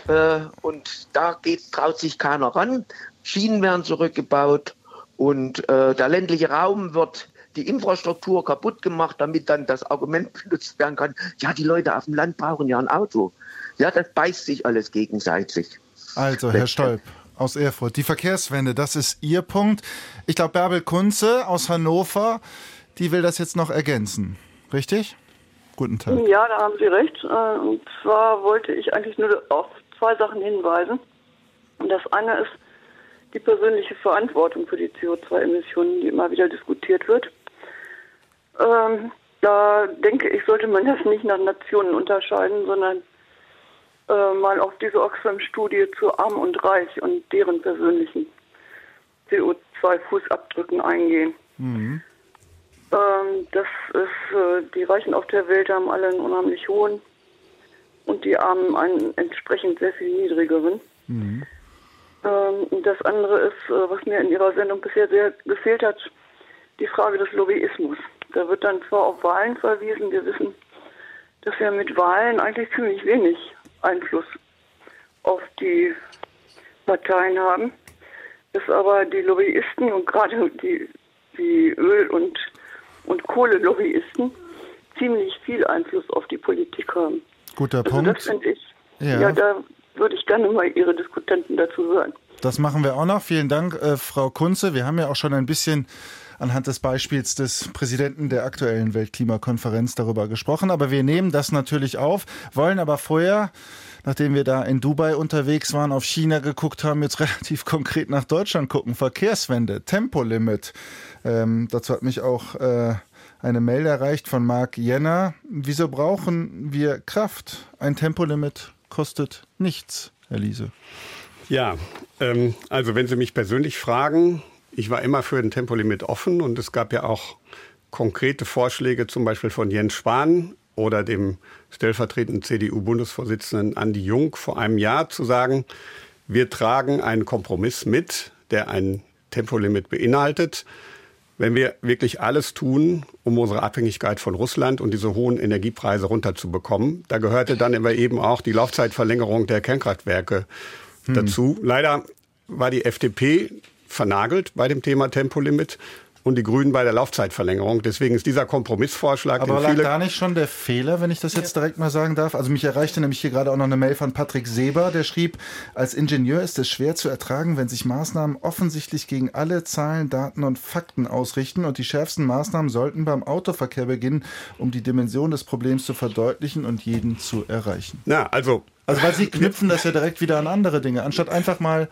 äh, und da geht, traut sich keiner ran. Schienen werden zurückgebaut und äh, der ländliche Raum wird die Infrastruktur kaputt gemacht, damit dann das Argument benutzt werden kann, ja, die Leute auf dem Land brauchen ja ein Auto. Ja, das beißt sich alles gegenseitig. Also, Herr Stolp aus Erfurt, die Verkehrswende, das ist Ihr Punkt. Ich glaube, Bärbel Kunze aus Hannover, die will das jetzt noch ergänzen. Richtig? Guten Tag. Ja, da haben Sie recht. Äh, und zwar wollte ich eigentlich nur auf zwei Sachen hinweisen. Und das eine ist, die persönliche Verantwortung für die CO2-Emissionen, die immer wieder diskutiert wird. Ähm, da denke ich, sollte man das nicht nach Nationen unterscheiden, sondern äh, mal auf diese Oxfam-Studie zu Arm und Reich und deren persönlichen CO2-Fußabdrücken eingehen. Mhm. Ähm, das ist, äh, die Reichen auf der Welt haben alle einen unheimlich hohen und die Armen einen entsprechend sehr viel niedrigeren. Mhm. Ähm, das andere ist, äh, was mir in Ihrer Sendung bisher sehr gefehlt hat, die Frage des Lobbyismus. Da wird dann zwar auf Wahlen verwiesen, wir wissen, dass wir mit Wahlen eigentlich ziemlich wenig Einfluss auf die Parteien haben, dass aber die Lobbyisten und gerade die, die Öl- und, und Kohlelobbyisten ziemlich viel Einfluss auf die Politik haben. Guter also Punkt. Das finde ich. Ja. Ja. da würde ich gerne mal Ihre Diskutanten dazu hören. Das machen wir auch noch. Vielen Dank, äh, Frau Kunze. Wir haben ja auch schon ein bisschen anhand des Beispiels des Präsidenten der aktuellen Weltklimakonferenz darüber gesprochen. Aber wir nehmen das natürlich auf, wollen aber vorher, nachdem wir da in Dubai unterwegs waren, auf China geguckt haben, jetzt relativ konkret nach Deutschland gucken. Verkehrswende, Tempolimit. Ähm, dazu hat mich auch äh, eine Mail erreicht von Marc Jenner. Wieso brauchen wir Kraft? Ein Tempolimit kostet nichts, Herr Liese. Ja, ähm, also wenn Sie mich persönlich fragen, ich war immer für ein Tempolimit offen und es gab ja auch konkrete Vorschläge, zum Beispiel von Jens Spahn oder dem stellvertretenden CDU-Bundesvorsitzenden Andi Jung vor einem Jahr zu sagen, wir tragen einen Kompromiss mit, der ein Tempolimit beinhaltet, wenn wir wirklich alles tun, um unsere Abhängigkeit von Russland und diese hohen Energiepreise runterzubekommen. Da gehörte dann immer eben auch die Laufzeitverlängerung der Kernkraftwerke hm. dazu. Leider war die FDP vernagelt bei dem Thema Tempolimit und die Grünen bei der Laufzeitverlängerung. Deswegen ist dieser Kompromissvorschlag. Aber lag da nicht schon der Fehler, wenn ich das jetzt direkt mal sagen darf? Also mich erreichte nämlich hier gerade auch noch eine Mail von Patrick Seber, der schrieb, als Ingenieur ist es schwer zu ertragen, wenn sich Maßnahmen offensichtlich gegen alle Zahlen, Daten und Fakten ausrichten und die schärfsten Maßnahmen sollten beim Autoverkehr beginnen, um die Dimension des Problems zu verdeutlichen und jeden zu erreichen. Na, also also weil Sie knüpfen das ja direkt wieder an andere Dinge, anstatt einfach mal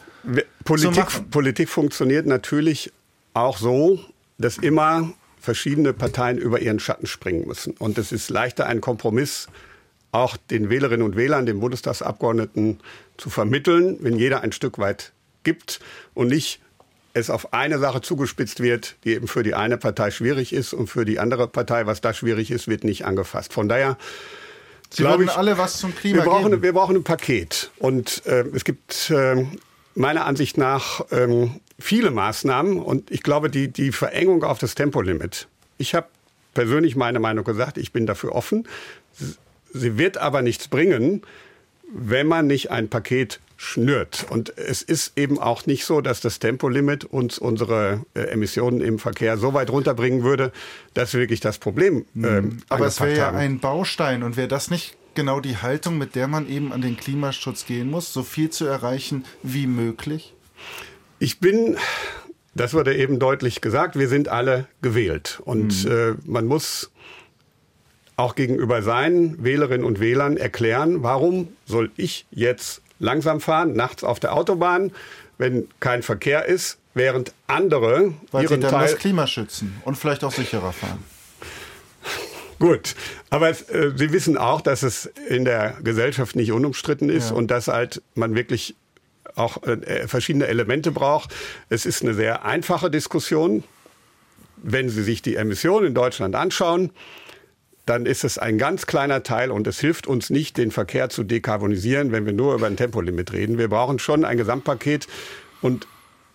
Politik, Politik funktioniert natürlich auch so, dass immer verschiedene Parteien über ihren Schatten springen müssen. Und es ist leichter, einen Kompromiss auch den Wählerinnen und Wählern, den Bundestagsabgeordneten zu vermitteln, wenn jeder ein Stück weit gibt und nicht es auf eine Sache zugespitzt wird, die eben für die eine Partei schwierig ist und für die andere Partei, was da schwierig ist, wird nicht angefasst. Von daher Sie wollen alle was zum Klima wir brauchen, geben. Wir brauchen ein Paket. Und äh, es gibt äh, meiner Ansicht nach ähm, viele Maßnahmen. Und ich glaube, die, die Verengung auf das Tempolimit. Ich habe persönlich meine Meinung gesagt, ich bin dafür offen. Sie wird aber nichts bringen, wenn man nicht ein Paket schnürt. Und es ist eben auch nicht so, dass das Tempolimit uns unsere äh, Emissionen im Verkehr so weit runterbringen würde, dass wir wirklich das Problem äh, Aber es wäre ja haben. ein Baustein und wäre das nicht genau die Haltung, mit der man eben an den Klimaschutz gehen muss, so viel zu erreichen wie möglich? Ich bin, das wurde eben deutlich gesagt, wir sind alle gewählt. Und Mhm. äh, man muss auch gegenüber seinen Wählerinnen und Wählern erklären, warum soll ich jetzt langsam fahren, nachts auf der Autobahn, wenn kein Verkehr ist, während andere Weil sie ihren dann Teil das Klima schützen und vielleicht auch sicherer fahren. Gut, aber es, äh, Sie wissen auch, dass es in der Gesellschaft nicht unumstritten ist Ja. und dass halt man wirklich auch äh, verschiedene Elemente braucht. Es ist eine sehr einfache Diskussion. Wenn Sie sich die Emissionen in Deutschland anschauen, dann ist es ein ganz kleiner Teil und es hilft uns nicht, den Verkehr zu dekarbonisieren, wenn wir nur über ein Tempolimit reden. Wir brauchen schon ein Gesamtpaket und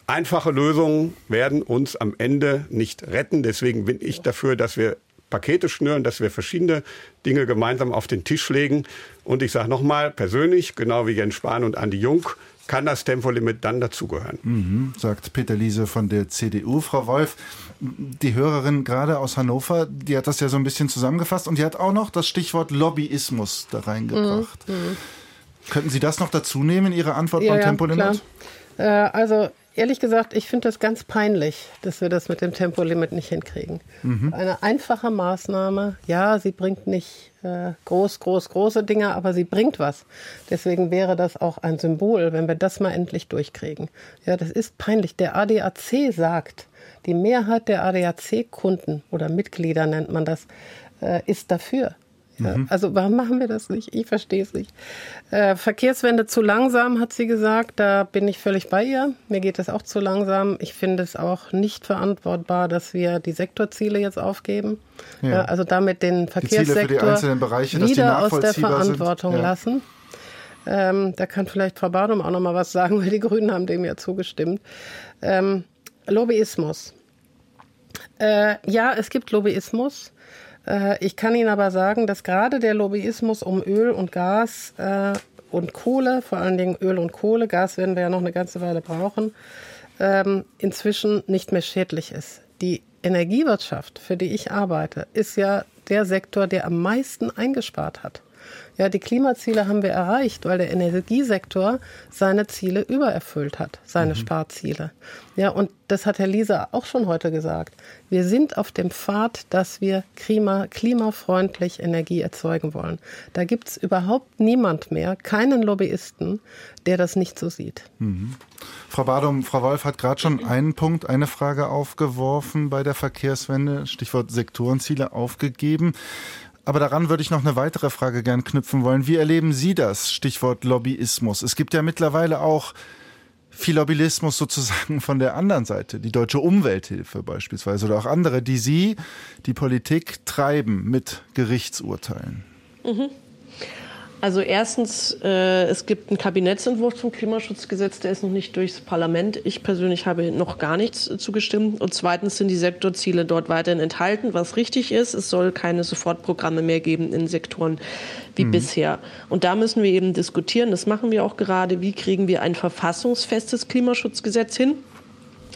einfache Lösungen werden uns am Ende nicht retten. Deswegen bin ich dafür, dass wir Pakete schnüren, dass wir verschiedene Dinge gemeinsam auf den Tisch legen. Und ich sage nochmal, persönlich, genau wie Jens Spahn und Andi Jung, kann das Tempolimit dann dazugehören. Mhm, sagt Peter Liese von der CDU. Frau Wolf, die Hörerin gerade aus Hannover, die hat das ja so ein bisschen zusammengefasst und die hat auch noch das Stichwort Lobbyismus da reingebracht. Mhm. Könnten Sie das noch dazu nehmen in Ihre Antwort Ja, beim ja, Tempolimit? klar. Äh, also ehrlich gesagt, ich finde das ganz peinlich, dass wir das mit dem Tempolimit nicht hinkriegen. Mhm. Eine einfache Maßnahme, ja, sie bringt nicht äh, groß, groß, große Dinge, aber sie bringt was. Deswegen wäre das auch ein Symbol, wenn wir das mal endlich durchkriegen. Ja, das ist peinlich. Der ADAC sagt, die Mehrheit der ADAC-Kunden oder Mitglieder nennt man das, äh, ist dafür. Ja, Mhm. Also warum machen wir das nicht? Ich verstehe es nicht. Äh, Verkehrswende zu langsam, hat sie gesagt. Da bin ich völlig bei ihr. Mir geht es auch zu langsam. Ich finde es auch nicht verantwortbar, dass wir die Sektorziele jetzt aufgeben. Ja. Ja. also damit den Verkehrssektor Bereiche, wieder aus der. Verantwortung lassen. Ähm, da kann vielleicht Frau Badum auch noch mal was sagen, weil die Grünen haben dem ja zugestimmt. Ähm, Lobbyismus. Äh, ja, es gibt Lobbyismus. Äh, ich kann Ihnen aber sagen, dass gerade der Lobbyismus um Öl und Gas äh, und Kohle, vor allen Dingen Öl und Kohle, Gas werden wir ja noch eine ganze Weile brauchen, ähm, inzwischen nicht mehr schädlich ist. Die Energiewirtschaft, für die ich arbeite, ist ja der Sektor, der am meisten eingespart hat. Ja, die Klimaziele haben wir erreicht, weil der Energiesektor seine Ziele übererfüllt hat, seine mhm. Sparziele. Ja, und das hat Herr Lisa auch schon heute gesagt. Wir sind auf dem Pfad, dass wir klima, klimafreundlich Energie erzeugen wollen. Da gibt es überhaupt niemand mehr, keinen Lobbyisten, der das nicht so sieht. Mhm. Frau Badum, Frau Wolf hat gerade schon einen Punkt, eine Frage aufgeworfen bei der Verkehrswende, Stichwort Sektorenziele aufgegeben. Aber daran würde ich noch eine weitere Frage gern knüpfen wollen. Wie erleben Sie das? Stichwort Lobbyismus. Es gibt ja mittlerweile auch viel Lobbyismus sozusagen von der anderen Seite, die Deutsche Umwelthilfe beispielsweise oder auch andere, die Sie, die Politik, treiben mit Gerichtsurteilen. Mhm. Also erstens, äh, es gibt einen Kabinettsentwurf zum Klimaschutzgesetz, der ist noch nicht durchs Parlament. Ich persönlich habe noch gar nichts zugestimmt. Und zweitens sind die Sektorziele dort weiterhin enthalten, was richtig ist. Es soll keine Sofortprogramme mehr geben in Sektoren wie mhm. bisher. Und da müssen wir eben diskutieren, das machen wir auch gerade, wie kriegen wir ein verfassungsfestes Klimaschutzgesetz hin?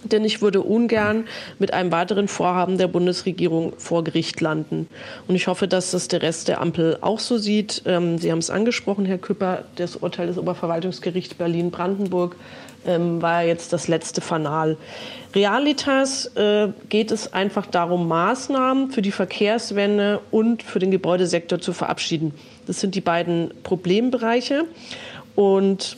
Denn ich würde ungern mit einem weiteren Vorhaben der Bundesregierung vor Gericht landen. Und ich hoffe, dass das der Rest der Ampel auch so sieht. Ähm, Sie haben es angesprochen, Herr Küpper, das Urteil des Oberverwaltungsgerichts Berlin-Brandenburg ähm, war jetzt das letzte Fanal. Realitas äh, geht es einfach darum, Maßnahmen für die Verkehrswende und für den Gebäudesektor zu verabschieden. Das sind die beiden Problembereiche. Und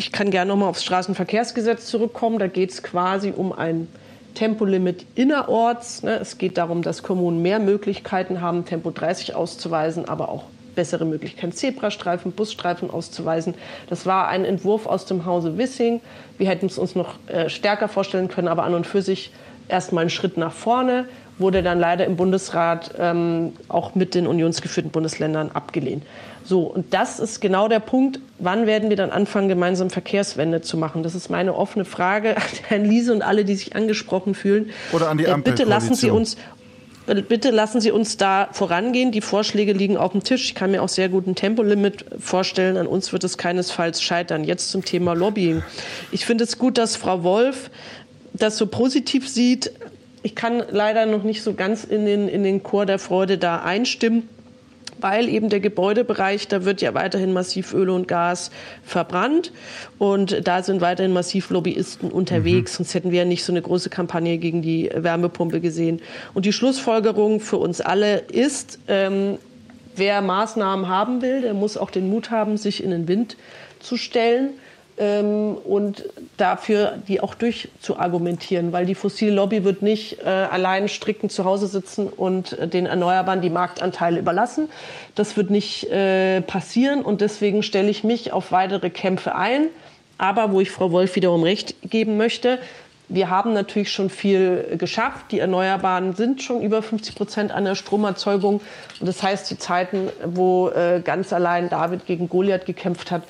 ich kann gerne noch mal aufs Straßenverkehrsgesetz zurückkommen. Da geht es quasi um ein Tempolimit innerorts. Ne? Es geht darum, dass Kommunen mehr Möglichkeiten haben, Tempo 30 auszuweisen, aber auch bessere Möglichkeiten, Zebrastreifen, Busstreifen auszuweisen. Das war ein Entwurf aus dem Hause Wissing. Wir hätten es uns noch äh, stärker vorstellen können, aber an und für sich erstmal ein Schritt nach vorne, wurde dann leider im Bundesrat ähm, auch mit den unionsgeführten Bundesländern abgelehnt. So, und das ist genau der Punkt, wann werden wir dann anfangen, gemeinsam Verkehrswende zu machen? Das ist meine offene Frage an Herrn Liese und alle, die sich angesprochen fühlen. Oder an die Ampel. Äh, bitte lassen Sie uns äh, Bitte lassen Sie uns da vorangehen. Die Vorschläge liegen auf dem Tisch. Ich kann mir auch sehr gut ein Tempolimit vorstellen. An uns wird es keinesfalls scheitern. Jetzt zum Thema Lobbying. Ich finde es gut, dass Frau Wolf das so positiv sieht. Ich kann leider noch nicht so ganz in den, in den Chor der Freude da einstimmen weil eben der Gebäudebereich, da wird ja weiterhin massiv Öl und Gas verbrannt und da sind weiterhin massiv Lobbyisten unterwegs, mhm. sonst hätten wir ja nicht so eine große Kampagne gegen die Wärmepumpe gesehen. Und die Schlussfolgerung für uns alle ist, ähm, wer Maßnahmen haben will, der muss auch den Mut haben, sich in den Wind zu stellen ähm, und dafür die auch durchzuargumentieren, weil die fossile Lobby wird nicht äh, allein strickend zu Hause sitzen und äh, den Erneuerbaren die Marktanteile überlassen. Das wird nicht äh, passieren und deswegen stelle ich mich auf weitere Kämpfe ein. Aber wo ich Frau Wolf wiederum recht geben möchte, wir haben natürlich schon viel geschafft. Die Erneuerbaren sind schon über 50 Prozent an der Stromerzeugung. Und das heißt, die Zeiten, wo äh, ganz allein David gegen Goliath gekämpft hat,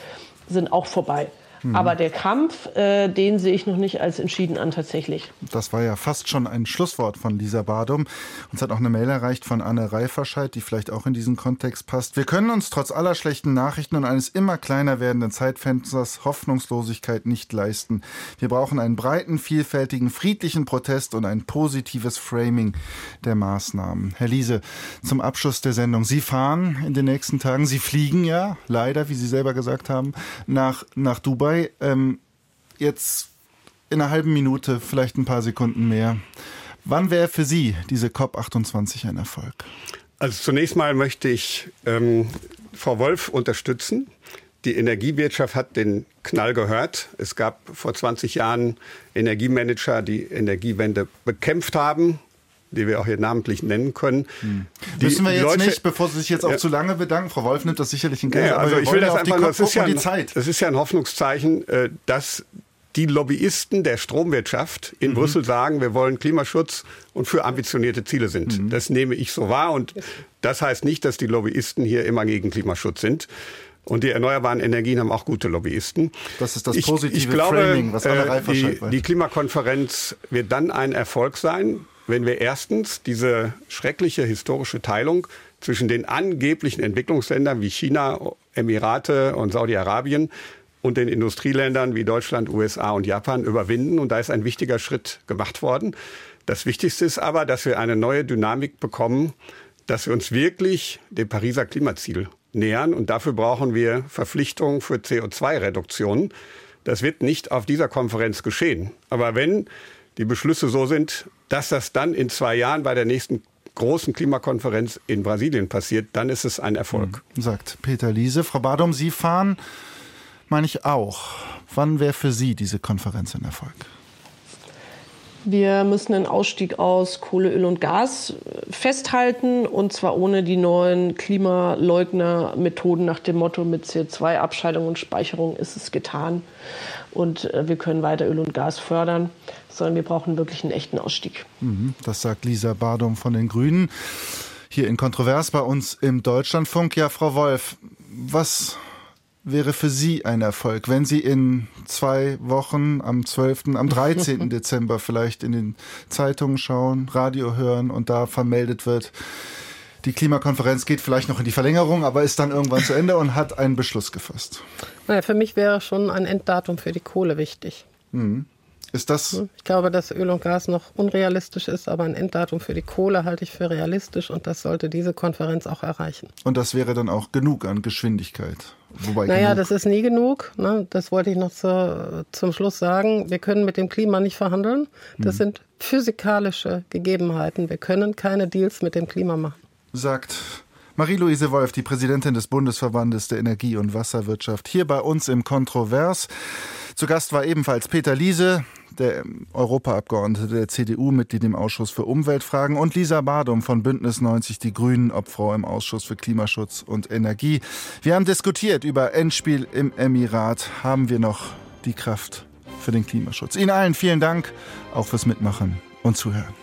sind auch vorbei. Mhm. Aber der Kampf, äh, den sehe ich noch nicht als entschieden an tatsächlich. Das war ja fast schon ein Schlusswort von Lisa Badum. Uns hat auch eine Mail erreicht von Anne Reiferscheid, die vielleicht auch in diesen Kontext passt. Wir können uns trotz aller schlechten Nachrichten und eines immer kleiner werdenden Zeitfensters Hoffnungslosigkeit nicht leisten. Wir brauchen einen breiten, vielfältigen, friedlichen Protest und ein positives Framing der Maßnahmen. Herr Liese, zum Abschluss der Sendung. Sie fahren in den nächsten Tagen, Sie fliegen ja leider, wie Sie selber gesagt haben, nach, nach Dubai dabei. Ähm, jetzt in einer halben Minute, vielleicht ein paar Sekunden mehr. Wann wäre für Sie diese COP28 ein Erfolg? Also zunächst mal möchte ich ähm, Frau Wolf unterstützen. Die Energiewirtschaft hat den Knall gehört. Es gab vor 20 Jahren Energiemanager, die Energiewende bekämpft haben die wir auch hier namentlich nennen können. Hm. Müssen wir jetzt Leute, nicht, bevor Sie sich jetzt auch ja. zu lange bedanken, Frau Wolf nimmt das sicherlich in Kauf. Ja, also ich will das einfach, das ist, ja ein, das ist ja ein Hoffnungszeichen, äh, dass die Lobbyisten der Stromwirtschaft in mhm. Brüssel sagen, wir wollen Klimaschutz und für ambitionierte Ziele sind. Mhm. Das nehme ich so wahr und das heißt nicht, dass die Lobbyisten hier immer gegen Klimaschutz sind. Und die erneuerbaren Energien haben auch gute Lobbyisten. Das ist das positive ich, ich glaube, Framing, was alle äh, die, die Klimakonferenz wird dann ein Erfolg sein, wenn wir erstens diese schreckliche historische Teilung zwischen den angeblichen Entwicklungsländern wie China, Emirate und Saudi-Arabien und den Industrieländern wie Deutschland, USA und Japan überwinden. Und da ist ein wichtiger Schritt gemacht worden. Das Wichtigste ist aber, dass wir eine neue Dynamik bekommen, dass wir uns wirklich dem Pariser Klimaziel nähern. Und dafür brauchen wir Verpflichtungen für CO2-Reduktionen. Das wird nicht auf dieser Konferenz geschehen. Aber wenn die Beschlüsse so sind, dass das dann in zwei Jahren bei der nächsten großen Klimakonferenz in Brasilien passiert, dann ist es ein Erfolg. Hm, sagt Peter Liese. Frau Badum, Sie fahren, meine ich auch. Wann wäre für Sie diese Konferenz ein Erfolg? Wir müssen einen Ausstieg aus Kohle, Öl und Gas festhalten und zwar ohne die neuen Klimaleugner-Methoden nach dem Motto mit CO2-Abscheidung und Speicherung ist es getan und äh, wir können weiter Öl und Gas fördern, sondern wir brauchen wirklich einen echten Ausstieg. Mhm, das sagt Lisa Badum von den Grünen hier in Kontrovers bei uns im Deutschlandfunk. Ja, Frau Wolf, was wäre für Sie ein Erfolg, wenn Sie in zwei Wochen am 12., am 13. Dezember vielleicht in den Zeitungen schauen, Radio hören und da vermeldet wird, die Klimakonferenz geht vielleicht noch in die Verlängerung, aber ist dann irgendwann zu Ende und hat einen Beschluss gefasst. Naja, für mich wäre schon ein Enddatum für die Kohle wichtig. Mhm. Ist das? Hm, ich glaube, dass Öl und Gas noch unrealistisch ist, aber ein Enddatum für die Kohle halte ich für realistisch und das sollte diese Konferenz auch erreichen. Und das wäre dann auch genug an Geschwindigkeit. Wobei naja, genug das ist nie genug. Ne? Das wollte ich noch zu, zum Schluss sagen. Wir können mit dem Klima nicht verhandeln. Das hm. sind physikalische Gegebenheiten. Wir können keine Deals mit dem Klima machen. Sagt Marie-Louise Wolf, die Präsidentin des Bundesverbandes der Energie- und Wasserwirtschaft, hier bei uns im Kontrovers. Zu Gast war ebenfalls Peter Liese, der Europaabgeordnete der CDU, Mitglied im Ausschuss für Umweltfragen, und Lisa Badum von Bündnis 90 Die Grünen, Obfrau im Ausschuss für Klimaschutz und Energie. Wir haben diskutiert über Endspiel im Emirat. Haben wir noch die Kraft für den Klimaschutz? Ihnen allen vielen Dank, auch fürs Mitmachen und Zuhören.